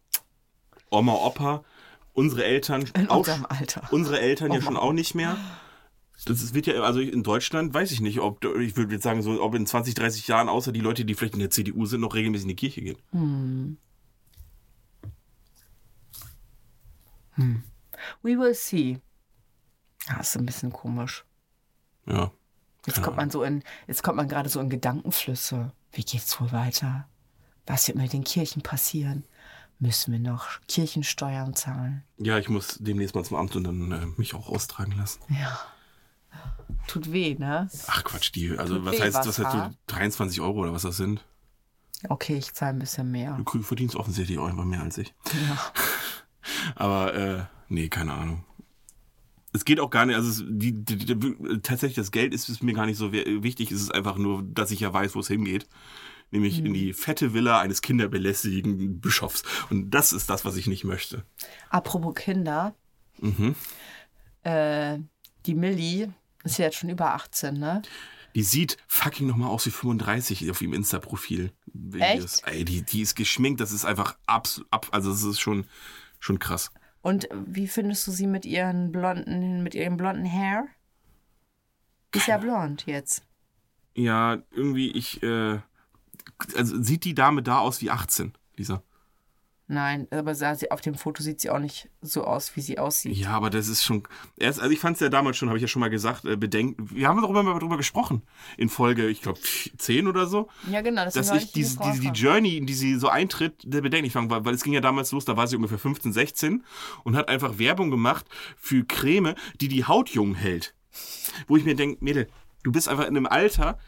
Oma, Opa, unsere Eltern In auch, unserem Alter. unsere Eltern ja Oma, schon auch nicht mehr. Das wird ja, also in Deutschland weiß ich nicht, ob, ich würde jetzt sagen, so, ob in 20, 30 Jahren, außer die Leute, die vielleicht in der CDU sind, noch regelmäßig in die Kirche gehen. We will see. Ja, ist ein bisschen komisch. Ja. Jetzt kommt man so in, jetzt kommt man gerade so in Gedankenflüsse. Wie geht's wohl weiter? Was wird mit den Kirchen passieren? Müssen wir noch Kirchensteuern zahlen? Ja, ich muss demnächst mal zum Amt und dann äh, mich auch austragen lassen. Ja. Tut weh, ne? Ach Quatsch, die, also Tut was weh, heißt, was, was heißt so 23 Euro oder was das sind? Okay, ich zahle ein bisschen mehr. Du verdienst offensichtlich auch einfach mehr als ich. Ja. Aber, äh, nee, keine Ahnung. Es geht auch gar nicht, also es, die, die, die, tatsächlich das Geld ist es mir gar nicht so wichtig. Es ist einfach nur, dass ich ja weiß, wo es hingeht. Nämlich in die fette Villa eines kinderbelästigenden Bischofs. Und das ist das, was ich nicht möchte. Apropos Kinder. Mhm. Äh, die Millie ist ja jetzt schon über 18, ne? Die sieht fucking nochmal aus wie 35 auf ihrem Insta-Profil. Echt? Ey, die, die ist geschminkt, das ist einfach absolut, ab, also das ist schon, schon krass. Und wie findest du sie mit ihren blonden, mit ihrem blonden Hair? Ist ja blond jetzt. Ja, irgendwie, ich, äh, also sieht die Dame da aus wie 18, Lisa? Nein, aber sah sie, auf dem Foto sieht sie auch nicht so aus, wie sie aussieht. Ja, aber das ist schon. Erst, also ich fand es ja damals schon, habe ich ja schon mal gesagt, äh, bedenken. Wir haben darüber mal drüber gesprochen. In Folge, ich glaube, 10 oder so. Ja, genau. deswegen Dass ich die diese, diese, die. Journey, in die sie so eintritt, der bedenklich fand, weil, weil es ging ja damals los, da war sie ungefähr 15, 16 und hat einfach Werbung gemacht für Creme, die die Haut jung hält. Wo ich mir denke, Mädel, du bist einfach in einem Alter,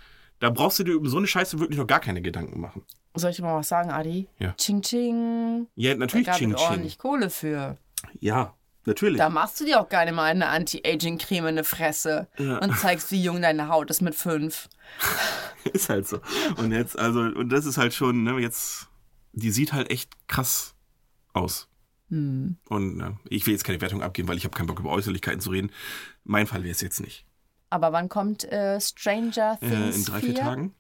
da brauchst du dir um so eine Scheiße wirklich noch gar keine Gedanken machen. Soll ich dir mal was sagen, Adi? Ja. Ching Ching. Ja, Da natürlich gab Ching Ching. ordentlich Kohle für. Ja, natürlich. Da machst du dir auch gerne mal eine Anti-Aging-Creme in die Fresse und zeigst, wie jung deine Haut ist mit fünf. Ist halt so. Und jetzt, also, und das ist halt schon, ne, jetzt, die sieht halt echt krass aus. Hm. Und äh, ich will jetzt keine Wertung abgeben, weil ich habe keinen Bock über Äußerlichkeiten zu reden. Mein Fall wäre es jetzt nicht. Aber wann kommt äh, Stranger Äh, Things in drei, 4? vier Tagen.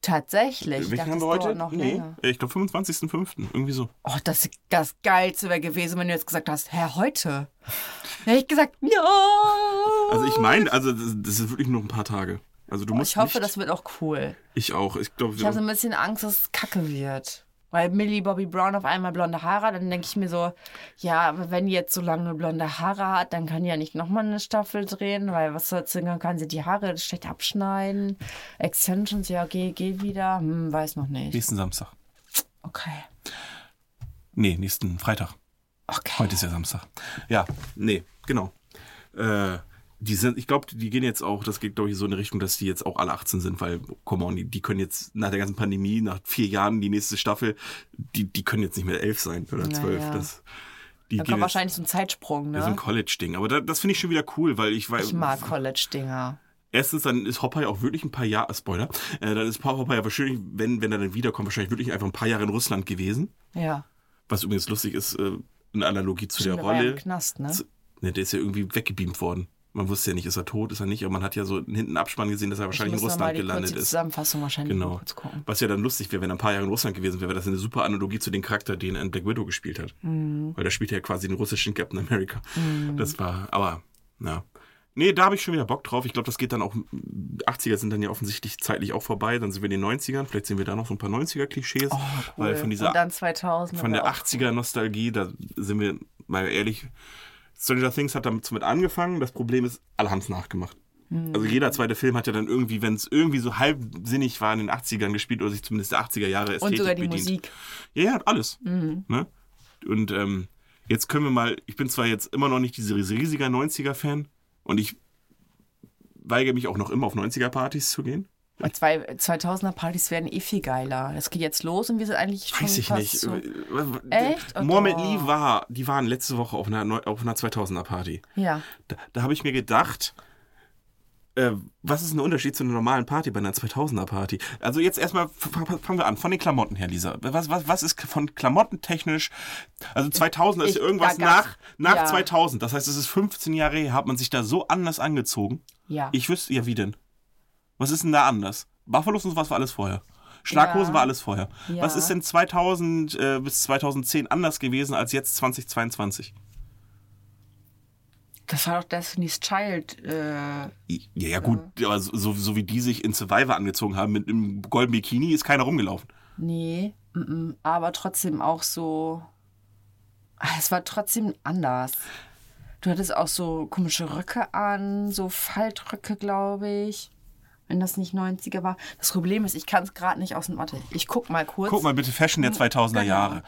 Tatsächlich. Ich Welchen haben wir heute? noch nee, länger. äh, ich glaube 25.05. Irgendwie so. Oh, das, das Geilste wäre gewesen, wenn du jetzt gesagt hast, Herr, heute. Hätte ich gesagt, ja. Also ich meine, also das, das ist wirklich nur ein paar Tage. Also du Oh, musst ich hoffe, nicht, das wird auch cool. Ich auch. Ich glaube, Ich habe so ein bisschen Angst, dass es kacke wird. Weil Millie Bobby Brown auf einmal blonde Haare hat, dann denke ich mir so, ja, aber wenn die jetzt so lange blonde Haare hat, dann kann die ja nicht nochmal eine Staffel drehen, weil was soll's denn, dann kann sie die Haare schlecht abschneiden. Extensions, ja, geh, geh wieder. Hm, weiß noch nicht. nächsten Samstag. Okay. Nee, nächsten Freitag. Okay. Heute ist ja Samstag. Ja, nee, genau. Äh, die sind, ich glaube, die gehen jetzt auch, das geht, glaube ich, so in eine Richtung, dass die jetzt auch alle 18 sind, weil, come on, die, die können jetzt nach der ganzen Pandemie, nach vier Jahren die nächste Staffel, die, die können jetzt nicht mehr elf sein oder zwölf. ja. Das, die Da kommt jetzt, wahrscheinlich so ein Zeitsprung, ja, so ein ne? College-Ding. Aber da, das finde ich schon wieder cool, weil ich weiß. Ich mag College-Dinger. Erstens, dann ist Hopper ja auch wirklich ein paar Jahre, Spoiler, äh, dann ist Hopper ja wahrscheinlich, wenn, wenn er dann wiederkommt, wahrscheinlich wirklich einfach ein paar Jahre in Russland gewesen. Ja. Was übrigens lustig ist, äh, in Analogie zu der Der war ja Rolle. im Knast, ne? zu- Ne, der ist ja irgendwie weggebeamt worden. Man wusste ja nicht, ist er tot, ist er nicht, aber man hat ja so hinten Abspann gesehen, dass er wahrscheinlich in Russland die gelandet ist. Zusammenfassung wahrscheinlich Genau. Was ja dann lustig wäre, wenn er ein paar Jahre in Russland gewesen wäre, wäre das eine super Analogie zu dem Charakter, den er in Black Widow gespielt hat. Mhm. Weil da spielt er ja quasi den russischen Captain America. Das war, aber, na. Nee, da habe ich schon wieder Bock drauf. Ich glaube, das geht dann auch, 80er sind dann ja offensichtlich zeitlich auch vorbei. Dann sind wir in den 90ern. Vielleicht sehen wir da noch so ein paar 90er-Klischees. Weil von dieser Oh, Und dann 2000. von der aber auch 80er-Nostalgie, da sind wir mal ehrlich, Stranger Things hat damit mit angefangen. Das Problem ist, alle haben es nachgemacht. Hm. Also jeder zweite Film hat ja dann irgendwie, wenn es irgendwie so halbsinnig war, in den 80ern gespielt oder sich zumindest der 80er Jahre Ästhetik Und sogar die bedient. Musik. Ja, ja, alles. Mhm. Ne? Und ähm, jetzt können wir mal, ich bin zwar jetzt immer noch nicht dieser riesiger 90er-Fan und ich weigere mich auch noch immer auf 90er-Partys zu gehen. Und zwei, 2000er Partys werden eh viel geiler. Das geht jetzt los und wir sind eigentlich schon Weiß ich fast nicht. So, Echt? Echt? Oh, Mohammed. Lee war, die waren letzte Woche auf einer, auf einer 2000er Party. ja. Da, da habe ich mir gedacht, äh, was ist der Unterschied zu einer normalen Party bei einer 2000er Party? Also jetzt erstmal fangen wir an, von den Klamotten her, Lisa. Was, was, was ist von Klamotten technisch? Also 2000 ist Ich- ja irgendwas nach, nach ja. 2000. Das heißt, es ist 15 Jahre her, hat man sich da so anders angezogen. Ja. Ich wüsste, ja, wie denn? Was ist denn da anders? Buffalos und sowas war alles vorher. Schlaghosen Ja. war alles vorher. Ja. Was ist denn 2000 äh, bis 2010 anders gewesen als jetzt 2022? Das war doch Destiny's Child. Äh, Ja, ja gut, aber so, so, wie die sich in Survivor angezogen haben mit einem goldenen Bikini, ist keiner rumgelaufen. nee, mm -mm, aber trotzdem auch so. Ah, Es war trotzdem anders. Du hattest auch so komische Röcke an, so Faltröcke, glaube ich. Wenn das nicht 90er war. Das Problem ist, ich kann es gerade nicht aus dem. Warte, ich guck mal kurz. Guck mal bitte, Fashion der 2000er Genau. Jahre.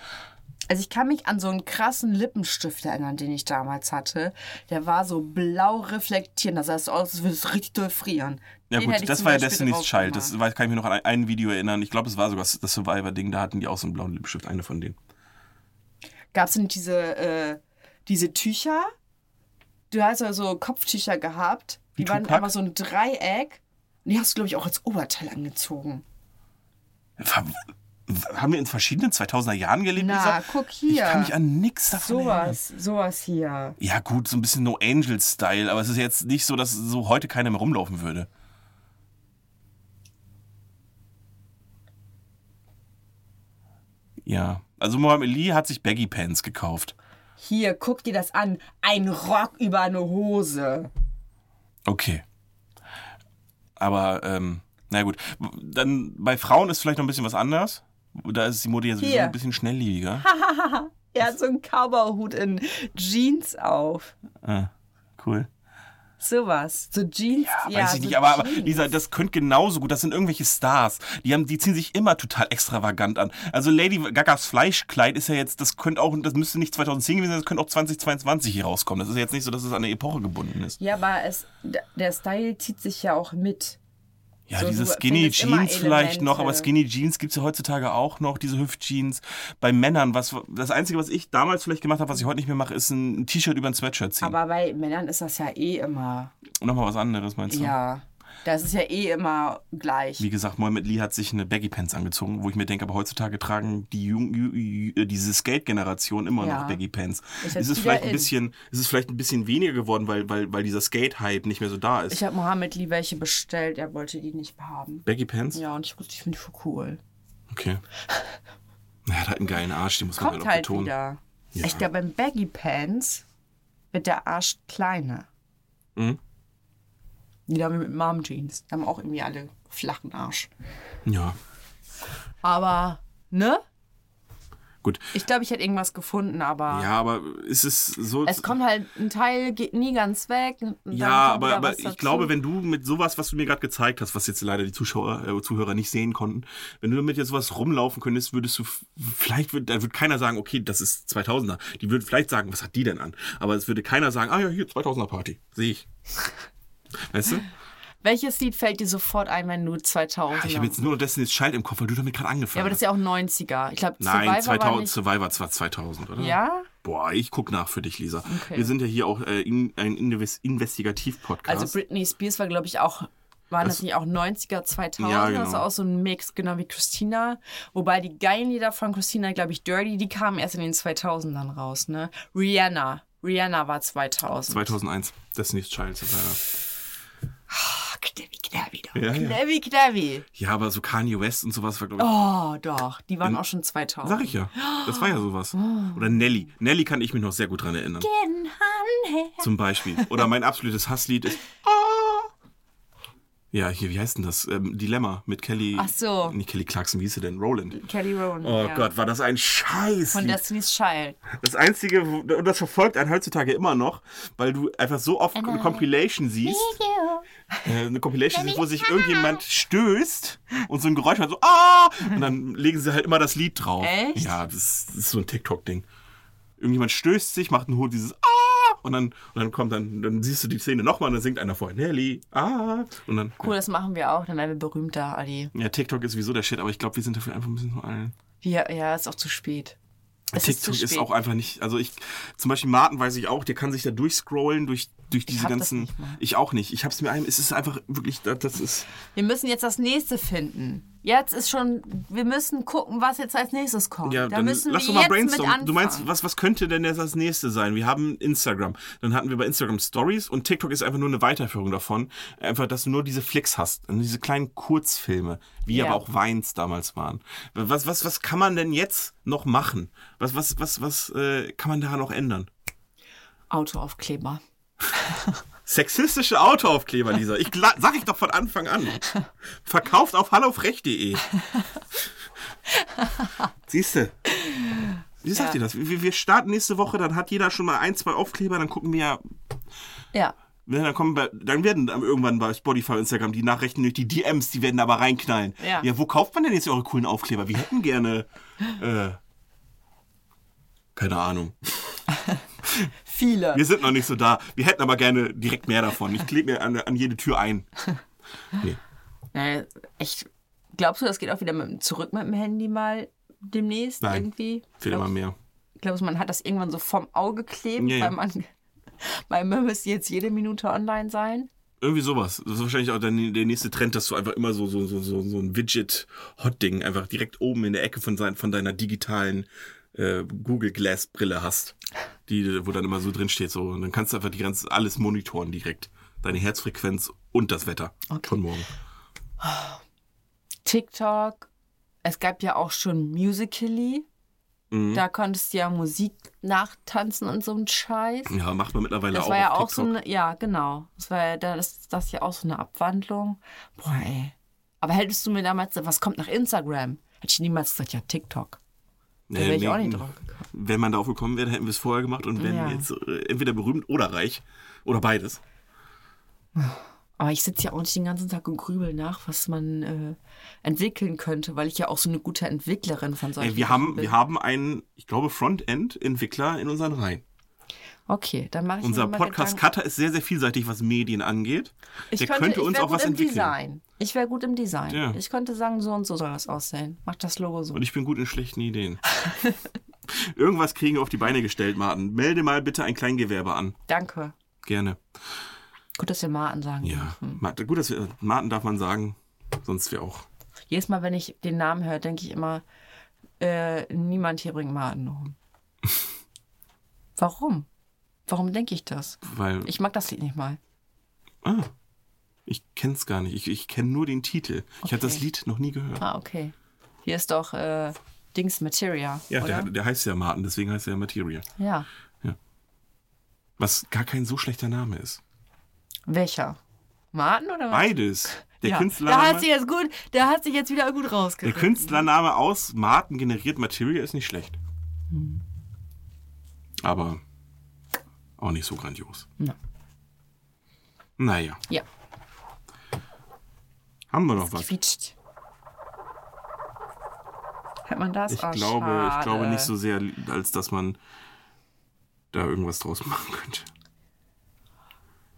Also ich kann mich an so einen krassen Lippenstift erinnern, den ich damals hatte. Der war so blau reflektierend. Das sah so aus, als würde es richtig doll frieren. Ja Den gut, das war ja Destiny's Child. Das kann ich mir noch an ein- Video erinnern. Ich glaube, es war sogar das Survivor-Ding. Da hatten die auch so einen blauen Lippenstift, eine von denen. Gab es denn diese, äh, diese Tücher? Du hast ja so Kopftücher gehabt. Die Wie waren aber so ein Dreieck. Und die hast du, glaube ich, auch als Oberteil angezogen. Ver- Haben wir in verschiedenen 2000er Jahren gelebt? Na, Lisa? guck Ich hier. kann mich an nichts davon erinnern. Sowas, sowas hier. Ja gut, so ein bisschen No Angel-Style, aber es ist jetzt nicht so, dass so heute keiner mehr rumlaufen würde. Ja, also Mohammed Ali hat sich Baggy Pants gekauft. Hier, guck dir das an. Ein Rock über eine Hose. Okay. Aber, ähm, na gut. Dann bei Frauen ist vielleicht noch ein bisschen was anders. Da ist die Mode ja sowieso ein bisschen schnelllebiger. Er hat so einen Cowboy-Hut in Jeans auf. Ah, cool. Sowas. So Jeans. Ja, Weiß ich so nicht, aber, aber. Lisa, das könnte genauso gut. Das sind irgendwelche Stars. Die, haben, die ziehen sich immer total extravagant an. Also Lady Gagas Fleischkleid ist ja jetzt, das könnte auch, das müsste nicht 2010 gewesen sein, das könnte auch 2022 hier rauskommen. Das ist ja jetzt nicht so, dass es an eine Epoche gebunden ist. Ja, aber es, der Style zieht sich ja auch mit. Ja, So, diese Skinny Jeans vielleicht noch, aber. Skinny Jeans gibt es ja heutzutage auch noch, diese Hüftjeans. Bei Männern, was das Einzige, was ich damals vielleicht gemacht habe, was ich heute nicht mehr mache, ist ein T-Shirt über ein Sweatshirt ziehen. Aber bei Männern ist das ja eh immer. Nochmal was anderes, meinst du? Ja. Das ist ja eh immer gleich. Wie gesagt, Mohamed Lee hat sich eine Baggy Pants angezogen, wo ich mir denke, aber heutzutage tragen die Jung, Ju- Ju- diese Skate-Generation immer Ja. noch Baggy Pants. Ist Ist es vielleicht ein in. bisschen, ist es vielleicht ein bisschen weniger geworden, weil, weil, weil dieser Skate-Hype nicht mehr so da ist. Ich habe Mohammed Lee welche bestellt, er wollte die nicht haben. Baggy Pants? Ja, und ich, ich finde die voll cool. Okay. Er hat halt einen geilen Arsch, den muss man halt Kommt auch halt betonen. wieder. Ja. Ich glaube, beim Baggy Pants wird der Arsch kleiner. Mhm. Die haben mit Mom Jeans. Die haben auch irgendwie alle flachen Arsch. Ja, Aber, ne? gut. Ich glaube, ich hätte irgendwas gefunden, aber Ja, aber ist es so. es kommt halt, ein Teil geht nie ganz weg. Ja, aber, aber ich dazu. glaube, wenn du mit sowas, was du mir gerade gezeigt hast, was jetzt leider die Zuschauer, äh, Zuhörer nicht sehen konnten, wenn du damit jetzt sowas rumlaufen könntest, würdest du, vielleicht würde, da würde keiner sagen, okay, das ist 2000er. Die würden vielleicht sagen, was hat die denn an? Aber es würde keiner sagen, ah ja, hier, 2000er Party. Sehe ich. Weißt du? Welches Lied fällt dir sofort ein, wenn du 2000 Ich habe jetzt nur noch Destiny's Child im Kopf, weil du damit gerade angefangen Ja, aber das hast. ist ja auch 90er. Ich glaube, Nein, Survivor 2000, war nicht... Survivor war 2000, oder? Ja? Boah, ich guck nach für dich, Lisa. Okay. Wir sind ja hier auch äh, in, ein Inves- Investigativ-Podcast. Also Britney Spears war, glaube ich, auch... Waren das, Das- nicht auch 90er, 2000er? Ja, genau. War auch so ein Mix, genau wie Christina. Wobei die geilen Lieder von Christina, glaube ich, Dirty, die kamen erst in den 2000ern raus, ne? Rihanna. Rihanna war 2000. 2001, Destiny's Child. Survivor. Ah, Knabby, Knabby, doch. Ja, ja. Knabby, Knabby. Ja, aber so Kanye West und sowas war, glaube ich. Oh, doch. Die waren auch schon 2000. Sag ich ja. Das war ja sowas. Oder Nelly. Nelly kann ich mich noch sehr gut dran erinnern. In Hand. Zum Beispiel. Oder mein absolutes Hasslied ist. Ah. Ja, hier, wie heißt denn das? Ähm, Dilemma mit Kelly. Ach so. Nicht Kelly Clarkson, wie hieß sie denn? Roland. Kelly Rowland. Oh ja. Gott, war das ein Scheiß. Von Destiny's Child. Das Einzige, und das verfolgt einen heutzutage immer noch, weil du einfach so oft eine Compilation siehst. Äh, eine Compilation siehst, wo sich irgendjemand stößt und so ein Geräusch hat, so ah! Und dann legen sie halt immer das Lied drauf. Echt? Ja, das, das ist so ein TikTok-Ding. Irgendjemand stößt sich, macht einen Hut dieses ah! Und dann, und dann kommt dann, dann siehst du die Szene nochmal und dann singt einer vorher Nelly, ah! Und dann. Cool, das machen wir auch. Dann werden wir berühmter, Adi. Ja, TikTok ist sowieso der Shit, aber ich glaube, wir sind dafür einfach ein bisschen zu alt. Ja, ja, ist auch zu spät. Es TikTok ist, ist, auch einfach nicht, also ich, zum Beispiel Martin weiß ich auch, der kann sich da durchscrollen durch, durch diese ganzen, ich auch nicht. Ich hab's mir ein, es ist einfach wirklich, das das ist, Wir müssen jetzt das nächste finden. Jetzt ist schon, wir müssen gucken, was jetzt als nächstes kommt. ja, da dann müssen lass wir doch mal brainstormen. Du meinst, was, was könnte denn jetzt das nächste sein? Wir haben Instagram, dann hatten wir bei Instagram Stories und TikTok ist einfach nur eine Weiterführung davon. Einfach, dass du nur diese Flicks hast, und diese kleinen Kurzfilme, wie Ja. aber auch Weins damals waren. Was, was, was kann man denn jetzt noch machen? Was, was, was, was äh, kann man da noch ändern? Autoaufkleber. Sexistische Autoaufkleber, Lisa. Ich sag ich doch von Anfang an. Verkauft auf hallofrech.de. Siehst du? Wie sagt Ja. ihr das? Wir, wir starten nächste Woche, dann hat jeder schon mal ein, zwei Aufkleber, dann gucken wir ja. Ja. Dann, kommen bei, dann werden irgendwann bei Spotify und Instagram die Nachrichten durch die DMs, die werden aber reinknallen. Ja. ja, wo kauft man denn jetzt eure coolen Aufkleber? Wir hätten gerne. Äh, keine Ahnung. Viele. Wir sind noch nicht so da. Wir hätten aber gerne direkt mehr davon. Ich klebe mir an, an jede Tür ein. Nee. Naja, echt. Glaubst du, das geht auch wieder mit, zurück mit dem Handy mal demnächst Nein. irgendwie? Fehlt immer mehr. Glaubst du, man hat das irgendwann so vom Auge kleben, Ja, ja. weil man, weil man müsste jetzt jede Minute online sein? Irgendwie sowas. Das ist wahrscheinlich auch dann der nächste Trend, dass du einfach immer so, so, so, so, so ein Widget-Hot-Ding einfach direkt oben in der Ecke von, sein, von deiner digitalen äh, Google Glass Brille hast. Die, wo dann immer so drin steht, so. Und dann kannst du einfach die ganze, alles monitoren direkt. Deine Herzfrequenz und das Wetter Okay. von morgen. TikTok. Es gab ja auch schon Musically. Mhm. Da konntest du ja Musik nachtanzen und so ein Scheiß. Ja, macht man mittlerweile Das auch war ja auch so TikTok. eine, ja, genau. Das war ja, das, das ist ja auch so eine Abwandlung. Boah, ey. Aber hättest du mir damals, was kommt nach Instagram? Hätte ich niemals gesagt, ja, TikTok. Da wäre ich nee, auch nicht drauf gekommen. Wenn man darauf gekommen wäre, hätten wir es vorher gemacht und wären Ja. jetzt äh, entweder berühmt oder reich. Oder beides. Aber ich sitze ja auch nicht den ganzen Tag und grübel nach, was man äh, entwickeln könnte, weil ich ja auch so eine gute Entwicklerin von solchen Ey, wir, haben, bin. wir haben einen, ich glaube, Frontend-Entwickler in unseren Reihen. Okay, dann mache ich Unser mir mal Podcast Gedanken. Cutter ist sehr, sehr vielseitig, was Medien angeht. Ich Der könnte, könnte uns auch gut was im entwickeln. Design. Ich wäre gut im Design. Ja. Ich könnte sagen, so und so soll das aussehen. Mach das Logo so. Und ich bin gut in schlechten Ideen. Irgendwas kriegen wir auf die Beine gestellt, Martin. Melde mal bitte ein Kleingewerbe an. Danke. Gerne. Gut, dass wir Martin sagen. Ja. dürfen. Gut, dass wir, Martin darf man sagen. Sonst wäre auch. Jedes Mal, wenn ich den Namen höre, denke ich immer, äh, niemand hier bringt Martin um. Warum? Warum denke ich das? Weil. Ich mag das Lied nicht mal. ah, ich kenn's gar nicht. Ich, ich kenne nur den Titel. Ich habe das Okay. Lied noch nie gehört. Ah, okay. Hier ist doch äh, Dings Materia. Ja, der, der heißt ja Martin, deswegen heißt er ja Materia. ja. Was gar kein so schlechter Name ist. Welcher? Martin oder was? Beides. Der ja. Der hat Künstlername. sich jetzt gut, der hat sich jetzt wieder gut Der rausgekriegt. Künstlername aus Martin generiert Materia ist nicht schlecht. Aber auch nicht so grandios. Ja. Naja, Ja, haben wir noch was? quietscht. Hört man das? Ich Oh, glaube, ich glaube nicht so sehr, als dass man da irgendwas draus machen könnte.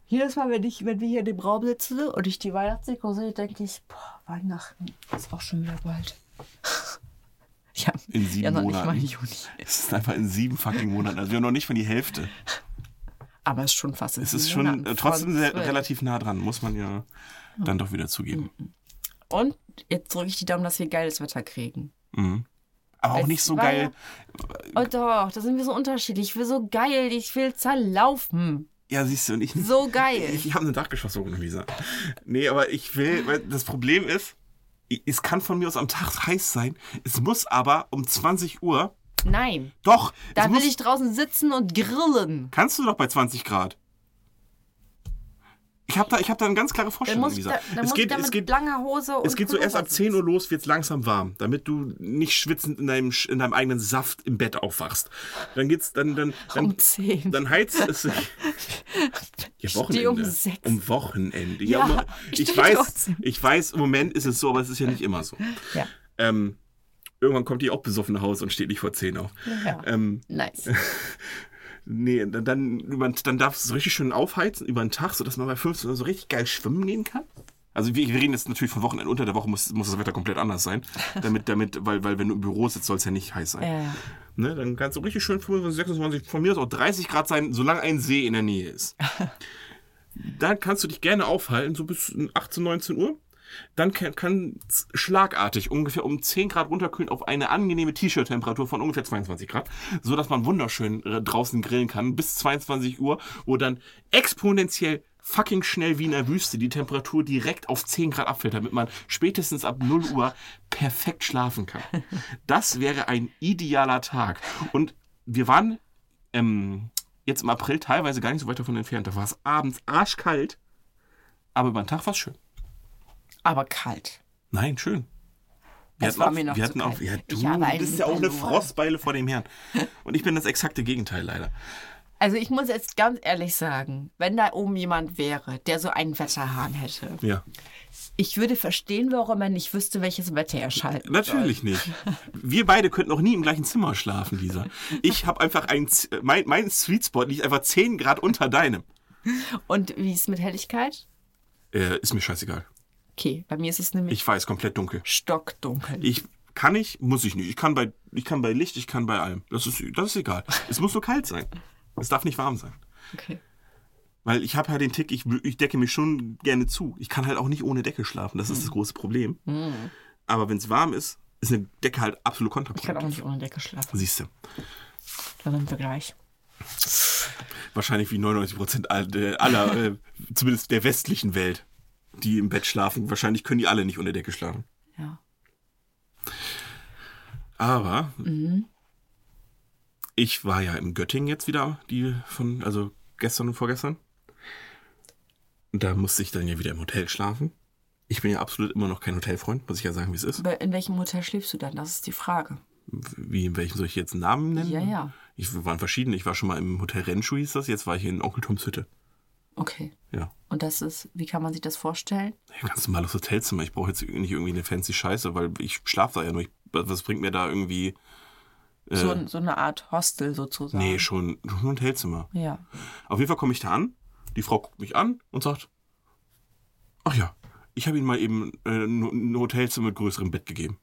Jedes Mal, wenn, ich, wenn wir hier in dem Raum sitzen und ich die Weihnachtsdeko sehe, denke ich, boah, Weihnachten ist auch schon wieder bald. ja, In sieben ja, noch nicht Monaten. mal Juni. Es ist einfach in sieben fucking Monaten. Also wir haben noch nicht mal die Hälfte. Aber es ist schon fast in Es ist schon Monaten trotzdem sehr, relativ nah dran, muss man ja dann doch wieder zugeben. Und jetzt drücke ich die Daumen, dass wir geiles Wetter kriegen. Aber auch Es nicht so geil. Oh doch, da sind wir so unterschiedlich. Ich will so geil, ich will zerlaufen. Ja, siehst du, und ich nicht. So geil. Ich, ich habe eine Dachgeschosswohnung, Lisa. Nee, aber ich will, weil das Problem ist, es kann von mir aus am Tag heiß sein. Es muss aber um 20 Uhr. Nein, Doch, da will muss, ich draußen sitzen und grillen. kannst du doch bei 20 Grad. Ich habe da, ich hab da eine ganz klare Vorstellung, muss Lisa. da, es geht, es geht, langer Hose und es geht so erst ab Pullover 10 Uhr los, wird's langsam warm, damit du nicht schwitzend in deinem, in deinem eigenen Saft im Bett aufwachst. Dann geht's, dann, dann, dann, Um 10. dann heizt es. Ja, steh Wochenende. um sechs. Um Wochenende. Ja, um- ich ich weiß, trotzdem. ich weiß, im Moment ist es so, aber es ist ja nicht immer so. Ja. Ähm, irgendwann kommt die auch besoffen nach Hause und steht nicht vor 10 auf. Ja. Ähm, Nice. nee, dann, über- dann darfst du es richtig schön aufheizen über den Tag, sodass man bei 15 Uhr so richtig geil schwimmen gehen kann. Also wir, reden jetzt natürlich von Wochenende. Unter der Woche muss, muss das Wetter komplett anders sein. Damit, damit, weil, weil wenn du im Büro sitzt, soll es ja nicht heiß sein. Ja. Ne, dann kannst du richtig schön 25, 26, von mir aus auch 30 Grad sein, solange ein See in der Nähe ist. dann kannst du dich gerne aufhalten, so bis 18, 19 Uhr. Dann kann, es schlagartig ungefähr um 10 Grad runterkühlen auf eine angenehme T-Shirt-Temperatur von ungefähr 22 Grad, so dass man wunderschön äh, draußen grillen kann bis 22 Uhr, wo dann exponentiell fucking schnell wie in der Wüste die Temperatur direkt auf 10 Grad abfällt, damit man spätestens ab 0 Uhr perfekt schlafen kann. Das wäre ein idealer Tag. Und wir waren ähm, jetzt im April teilweise gar nicht so weit davon entfernt. Da war es abends arschkalt, aber über den Tag war es schön. Aber kalt. Nein, schön. Wir Es hatten war auch, mir noch wir hatten auch, kalt. ja, du einen bist ja auch eine. Frostbeile vor dem Herrn. Und ich bin das exakte Gegenteil leider. Also ich muss jetzt ganz ehrlich sagen, wenn da oben jemand wäre, der so einen Wetterhahn hätte, Ja. ich würde verstehen, warum er nicht wüsste, welches Wetter er schalten Natürlich nicht. Wir beide könnten auch nie im gleichen Zimmer schlafen, Lisa. Ich habe einfach ein, Z- mein, mein Sweet Spot liegt einfach 10 Grad unter deinem. soll. Und wie ist es mit Helligkeit? Äh, ist mir scheißegal. Okay, bei mir ist es nämlich Ich weiß, komplett dunkel. stockdunkel. Ich kann ich, muss ich nicht. Ich kann bei, ich kann bei Licht, ich kann bei allem. Das ist, das ist egal. Es muss nur kalt sein. Es darf nicht warm sein. Okay. Weil ich habe ja den Tick, ich, ich decke mich schon gerne zu. Ich kann halt auch nicht ohne Decke schlafen. Das ist das große Problem. Aber wenn es warm ist, ist eine Decke halt absolut Ich kann auch kontraproduktiv. nicht ohne Decke schlafen. Siehst du. Da sind wir gleich. Wahrscheinlich wie 99 Prozent aller, aller äh, zumindest der westlichen Welt, die im Bett schlafen. Wahrscheinlich können die alle nicht ohne Decke schlafen. Ja. Aber ich war ja in Göttingen jetzt wieder, die von, also gestern und vorgestern. Da musste ich dann ja wieder im Hotel schlafen. Ich bin ja absolut immer noch kein Hotelfreund, muss ich ja sagen, wie es ist. Bei- In welchem Hotel schläfst du dann? Das ist die Frage. Wie, in welchem soll ich jetzt einen Namen nennen? Ja, ja. Ich wir waren verschieden. Ich war schon mal im Hotel Renschuh, hieß das. Jetzt war ich in Onkel Toms Hütte. Okay. Ja. Und das ist, wie kann man sich das vorstellen? Ja, ganz normales Hotelzimmer. Ich brauche jetzt nicht irgendwie eine fancy Scheiße, weil ich schlafe da ja nur. Ich, was bringt mir da irgendwie. Äh, So, so eine Art Hostel sozusagen. nee, schon, schon ein Hotelzimmer. Ja. Auf jeden Fall komme ich da an. Die Frau guckt mich an und sagt: Ach ja, ich habe Ihnen mal eben äh, ein Hotelzimmer mit größerem Bett gegeben.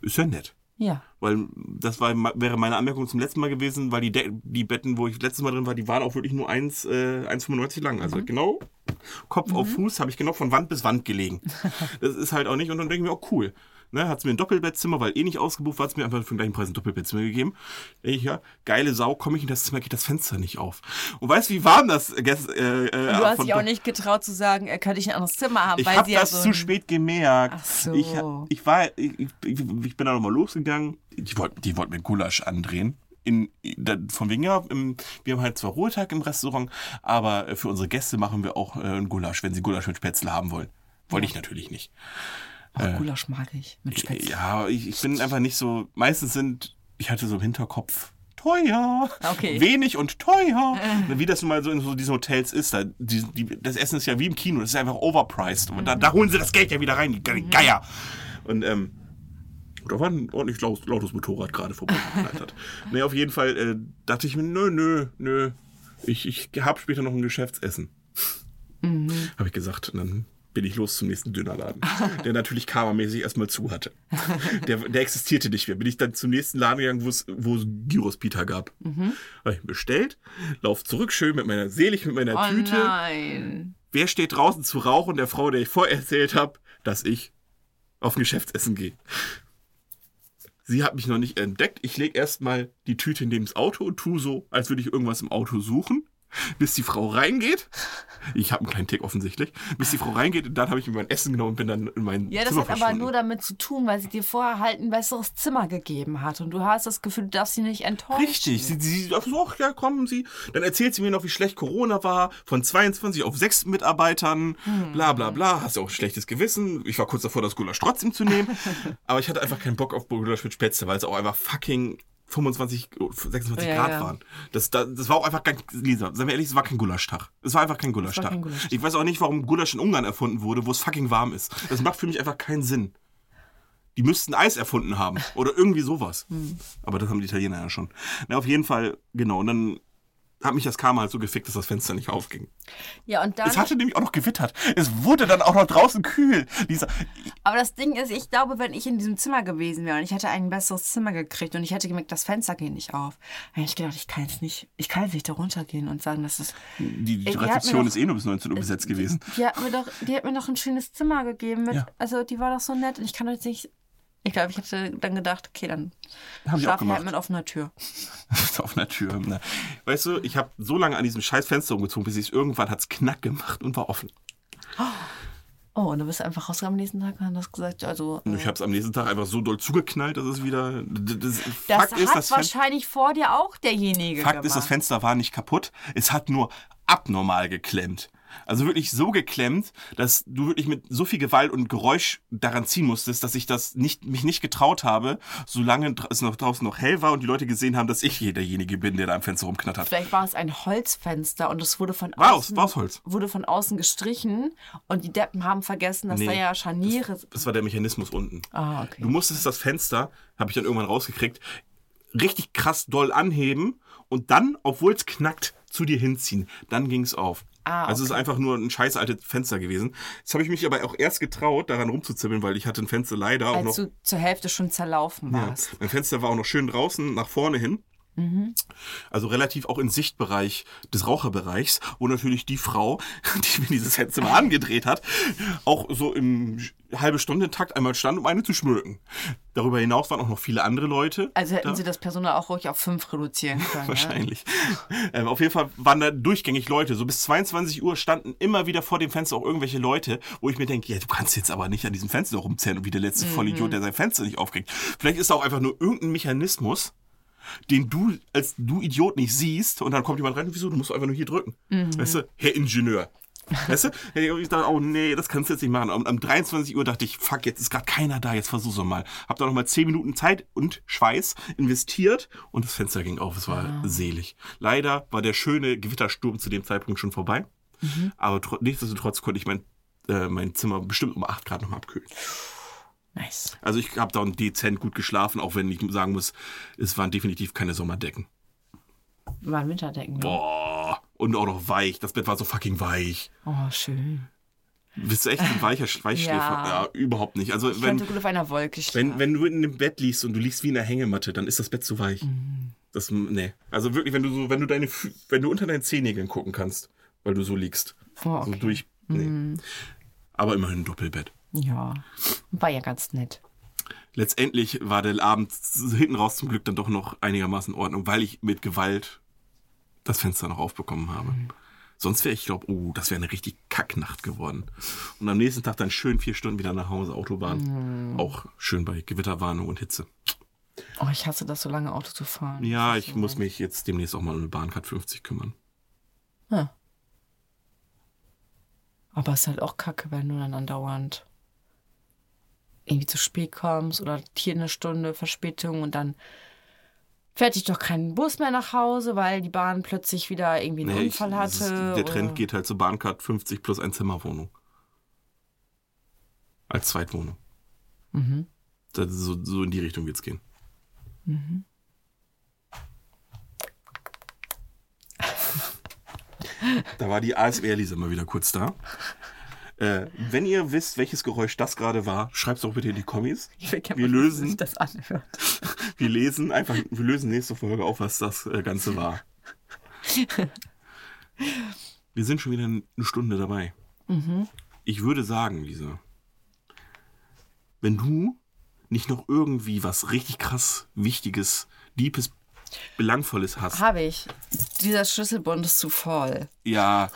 Ist ja nett. Ja. Weil das war, wäre meine Anmerkung zum letzten Mal gewesen, weil die, De die Betten, wo ich letztes Mal drin war, die waren auch wirklich nur 1, äh, 1,95 lang. Also genau Kopf auf Fuß habe ich genau von Wand bis Wand gelegen. das ist halt auch nicht. Und dann denke ich mir, oh cool. Ne, hat mir ein Doppelbettzimmer, weil eh nicht ausgebucht war, hat es mir einfach für den gleichen Preis ein Doppelbettzimmer gegeben. Denk Ich, ja, geile Sau, komme ich in das Zimmer, geht das Fenster nicht auf. Und weißt du, wie warm das gest, äh, äh, Du hast dich auch nicht getraut zu sagen, äh, könnte ich ein anderes Zimmer haben, ich habe das so zu ein- spät gemerkt. Ach so. Ich, ich war, ich, ich, ich bin da nochmal losgegangen. Die wollten, die wollten mir Gulasch andrehen. In, von wegen, ja, im, wir haben halt zwar Ruhetag im Restaurant, aber äh, für unsere Gäste machen wir auch äh, einen Gulasch, wenn sie Gulasch mit Spätzle haben wollen. Wollte ich natürlich nicht. Ach, Gulasch mag ich mit Spätzle. Ja, ich, ich bin einfach nicht so. Meistens sind, ich hatte so im Hinterkopf, teuer. Okay. Wenig und teuer. Wie das nun mal so in so diesen Hotels ist. Da, die, die, das Essen ist ja wie im Kino, das ist einfach overpriced. Und da, da holen sie das Geld ja wieder rein, die ge- Geier. Und ähm, da war ein ordentlich laut, lautes Motorrad gerade vorbeigeknallt hat. nee, auf jeden Fall äh, dachte ich mir, nö, nö, nö. Ich, ich habe später noch ein Geschäftsessen. Habe ich gesagt. Und dann bin ich los zum nächsten Dönerladen, der natürlich karmamäßig erstmal zu hatte. Der, der existierte nicht mehr. Bin ich dann zum nächsten Laden gegangen, wo es, Gyros Pita gab. Habe ich bestellt, lauf zurück, schön mit meiner, selig mit meiner Oh Tüte. nein. Wer steht draußen zu rauchen? Der Frau, der ich vorher erzählt habe, dass ich auf ein Geschäftsessen gehe. Sie hat mich noch nicht entdeckt. Ich lege erstmal die Tüte neben das Auto und tue so, als würde ich irgendwas im Auto suchen, bis die Frau reingeht. Ich habe einen kleinen Tick offensichtlich. Bis die Frau reingeht und dann habe ich mir mein Essen genommen und bin dann in mein Ja, das Zimmer hat aber nur damit zu tun, weil sie dir vorher halt ein besseres Zimmer gegeben hat. Und du hast das Gefühl, du darfst sie nicht enttäuschen. Richtig, sie, sie ach so, ach ja, kommen Sie. Dann erzählt sie mir noch, wie schlecht Corona war, von 22 auf 6 Mitarbeitern, bla bla bla. Hast ja auch ein schlechtes Gewissen. Ich war kurz davor, das Gulasch trotzdem zu nehmen. aber ich hatte einfach keinen Bock auf Gulasch mit Spätzle, weil es auch einfach fucking 25, 26 Ja, Grad ja. waren. Das, das, das war auch einfach kein, Lisa, seien wir ehrlich, es war kein Gulaschtag. Es war einfach kein Gulaschtag. kein Gulaschtag. Ich weiß auch nicht, warum Gulasch in Ungarn erfunden wurde, wo es fucking warm ist. Das macht für mich einfach keinen Sinn. Die müssten Eis erfunden haben oder irgendwie sowas. Hm. Aber das haben die Italiener ja schon. Na, auf jeden Fall, genau. Und dann hat mich das Karma halt so gefickt, dass das Fenster nicht aufging. Ja, und dann. Es hatte nämlich auch noch gewittert. Es wurde dann auch noch draußen kühl. Lisa, Aber das Ding ist, ich glaube, wenn ich in diesem Zimmer gewesen wäre und ich hätte ein besseres Zimmer gekriegt und ich hätte gemerkt, das Fenster geht nicht auf, dann hätte ich gedacht, ich kann jetzt nicht, ich kann jetzt nicht da runtergehen und sagen, dass es. die, die die hat Rezeption doch- ist eh nur bis 19 Uhr besetzt gewesen. Die hat mir doch, die hat mir doch ein schönes Zimmer gegeben. Mit, Ja. Also die war doch so nett und ich kann jetzt nicht. Ich glaube, ich hätte dann gedacht, okay, dann Haben die auch ich halt mit offener Tür. auf einer Tür. Ne? Weißt du, ich habe so lange an diesem scheiß Fenster umgezogen, bis ich irgendwann hat's knack gemacht und war offen. Oh, und du bist einfach rausgegangen am nächsten Tag und hast gesagt, also. Und ich habe es am nächsten Tag einfach so doll zugeknallt, dass es wieder. Das, Das Fakt hat ist, das Fen- wahrscheinlich vor dir auch derjenige Fakt gemacht. ist, das Fenster war nicht kaputt. Es hat nur abnormal geklemmt. Also wirklich so geklemmt, dass du wirklich mit so viel Gewalt und Geräusch daran ziehen musstest, dass ich das nicht, mich nicht getraut habe, solange es noch draußen noch hell war und die Leute gesehen haben, dass ich hier derjenige bin, der da am Fenster rumknattert. Vielleicht war es ein Holzfenster und es wurde von War außen, war aus Holz. wurde von außen gestrichen und die Deppen haben vergessen, dass Nee, da ja Scharniere. Das war der Mechanismus unten. Ah, okay. Du musstest das Fenster, habe ich dann irgendwann rausgekriegt, richtig krass doll anheben und dann, obwohl es knackt, zu dir hinziehen. Dann ging es auf. Ah, Also es ist einfach nur ein scheiß altes Fenster gewesen. Jetzt habe ich mich aber auch erst getraut, daran rumzuzibbeln, weil ich hatte ein Fenster leider auch Als noch. du zur Hälfte schon zerlaufen Ja, warst. mein Fenster war auch noch schön draußen, nach vorne hin. Mhm. Also relativ auch im Sichtbereich des Raucherbereichs, wo natürlich die Frau, die mir dieses Fenster mal angedreht hat, auch so im halbe Stunde Takt einmal stand, um eine zu schmücken. Darüber hinaus waren auch noch viele andere Leute. Also hätten da. sie das Personal auch ruhig auf fünf reduzieren können. ne? Wahrscheinlich. Ähm, auf jeden Fall waren da durchgängig Leute. So bis 22 Uhr standen immer wieder vor dem Fenster auch irgendwelche Leute, wo ich mir denke, ja, du kannst jetzt aber nicht an diesem Fenster rumzerren und wie der letzte Mhm. Vollidiot, der sein Fenster nicht aufkriegt. Vielleicht ist da auch einfach nur irgendein Mechanismus, den du als du Idiot nicht siehst und dann kommt jemand rein und wieso, du musst einfach nur hier drücken. Mhm. Weißt du, Herr Ingenieur. Weißt du? Ich gedacht, oh nee, das kannst du jetzt nicht machen. Um, um 23 Uhr dachte ich, fuck, jetzt ist gerade keiner da, jetzt versuch's doch mal. Hab da noch mal 10 Minuten Zeit und Schweiß investiert und das Fenster ging auf. Es war selig. Leider war der schöne Gewittersturm zu dem Zeitpunkt schon vorbei. Aber tro- nichtsdestotrotz konnte ich mein, äh, mein Zimmer bestimmt um 8 Grad noch mal abkühlen. Nice. Also ich habe da dezent gut geschlafen, auch wenn ich sagen muss, es waren definitiv keine Sommerdecken. Waren Winterdecken. ne? Boah. Und auch noch weich. Das Bett war so fucking weich. Oh, schön. Bist du echt ein weicher Sch- Weichschläfer? Ja. Ja. überhaupt nicht. Also Ich wenn, könnte gut auf einer Wolke schlafen. wenn, wenn du in dem Bett liegst und du liegst wie in einer Hängematte, dann ist das Bett zu weich. Mhm. Das, nee. Also wirklich, wenn du so, wenn du deine, wenn du unter deinen Zehennägeln gucken kannst, weil du so liegst. Oh, So okay. Mhm. durch, nee. Aber immerhin ein Doppelbett. Ja, war ja ganz nett. Letztendlich war der Abend hinten raus zum Glück dann doch noch einigermaßen in Ordnung, weil ich mit Gewalt das Fenster noch aufbekommen habe. Sonst wäre ich, glaube, oh, das wäre eine richtig Kacknacht geworden. Und am nächsten Tag dann schön vier Stunden wieder nach Hause, Autobahn. Auch schön bei Gewitterwarnung und Hitze. Oh, ich hasse das, so lange Auto zu fahren. Ja, ich muss mich jetzt demnächst auch mal um eine Bahncard 50 kümmern. Ja. Aber es ist halt auch kacke, wenn du dann andauernd irgendwie zu spät kommst oder hier eine Stunde Verspätung und dann fährt dich doch kein Bus mehr nach Hause, weil die Bahn plötzlich wieder irgendwie einen Nee, ich- Unfall das hatte. ist, der Trend geht halt zur Bahncard 50 plus ein Zimmerwohnung. Als Zweitwohnung. Mhm. Das so, so in die Richtung wird's gehen. Da war die ASMR-Lisa mal wieder kurz da. Äh, wenn ihr wisst, welches Geräusch das gerade war, schreibt es doch bitte in die Kommis. Ich will gerne Wir lösen, das anhört. wir lesen einfach, wir lösen nächste Folge auf, was das äh, Ganze war. Wir sind schon wieder eine Stunde dabei. Ich würde sagen, Lisa, wenn du nicht noch irgendwie was richtig krass Wichtiges, Liebes, Belangvolles hast, Habe ich. Dieser Schlüsselbund ist zu voll. ja,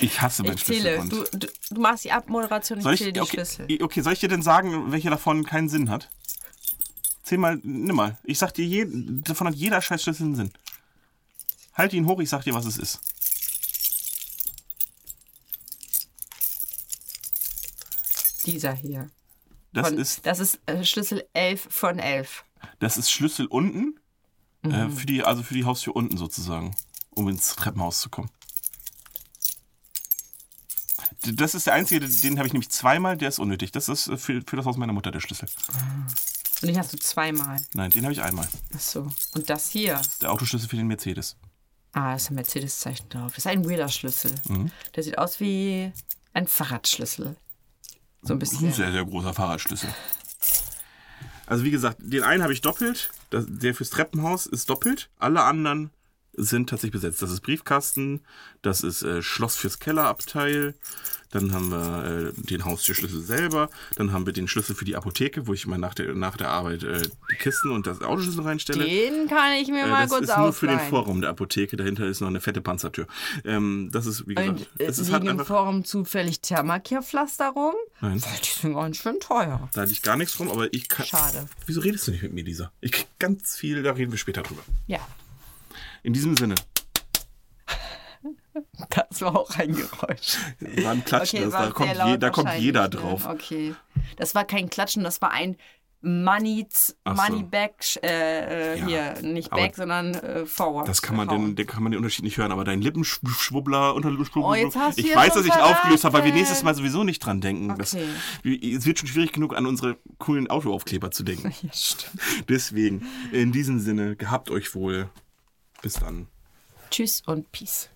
ich hasse meinen Ich zähle. Schlüsselbund. Du, du, du machst die Abmoderation, ich Soll zähle ich, die okay, Schlüssel. okay, soll ich dir denn sagen, welcher davon keinen Sinn hat? Zähl mal, nimm mal. Ich sag dir, je, davon hat jeder scheiß Schlüssel einen Sinn. Halt ihn hoch, ich sag dir, was es ist. Dieser hier. Das Von, ist, das ist äh, Schlüssel 11 von 11. das ist Schlüssel unten, Mhm. äh, für die, also für die Haustür unten sozusagen, um ins Treppenhaus zu kommen. Das ist der einzige, den habe ich nämlich zweimal, der ist unnötig. Das ist äh, für, für das Haus meiner Mutter der Schlüssel. Und den hast du zweimal. Nein, den habe ich einmal. Ach so. Und das hier. Der Autoschlüssel für den Mercedes. Ah, ist ein Mercedes-Zeichen drauf. Das ist ein weirder Schlüssel. Der sieht aus wie ein Fahrradschlüssel. So ein ist ein bisschen. sehr, sehr großer Fahrradschlüssel. Also wie gesagt, den einen habe ich doppelt. Der fürs Treppenhaus ist doppelt. Alle anderen sind tatsächlich besetzt. Das ist Briefkasten, das ist äh, Schloss fürs Kellerabteil. Dann haben wir äh, den Haustürschlüssel selber. Dann haben wir den Schlüssel für die Apotheke, wo ich mal nach der, nach der Arbeit äh, die Kisten und das Autoschlüssel reinstelle. Den kann ich mir Äh, mal das kurz ist nur für den ausleihen. Vorraum der Apotheke. Dahinter ist noch eine fette Panzertür. Ähm, das ist, wie gesagt, Und äh, es ist halt liegen im. Forum zufällig Thermakia-Pflaster rum? Nein. Weil die sind ganz schön teuer. Da liegt gar nichts rum, aber ich kann. Schade. Wieso redest du nicht mit mir, Lisa? Ich krieg ganz viel, da reden wir später drüber. Ja, In diesem Sinne, das war auch ein Geräusch. ein Klatschen, das, war da, kommt je, da kommt jeder ne? drauf. Okay. Das war kein Klatschen, das war ein Money, Ach so. Money Back, äh, äh, Ja, hier, nicht Back, sondern äh, Forward. Das kann man, den, hauen. den kann man den Unterschied nicht hören, aber dein Lippenschwubbler, Unterlippenschwubbler. Oh, jetzt hast ich weiß, dass ich aufgelöst habe, weil wir nächstes Mal sowieso nicht dran denken. Das, Okay. es wird schon schwierig genug, an unsere coolen Autoaufkleber zu denken. Ja, stimmt. Deswegen, in diesem Sinne, gehabt euch wohl. Bis dann. Tschüss und Peace.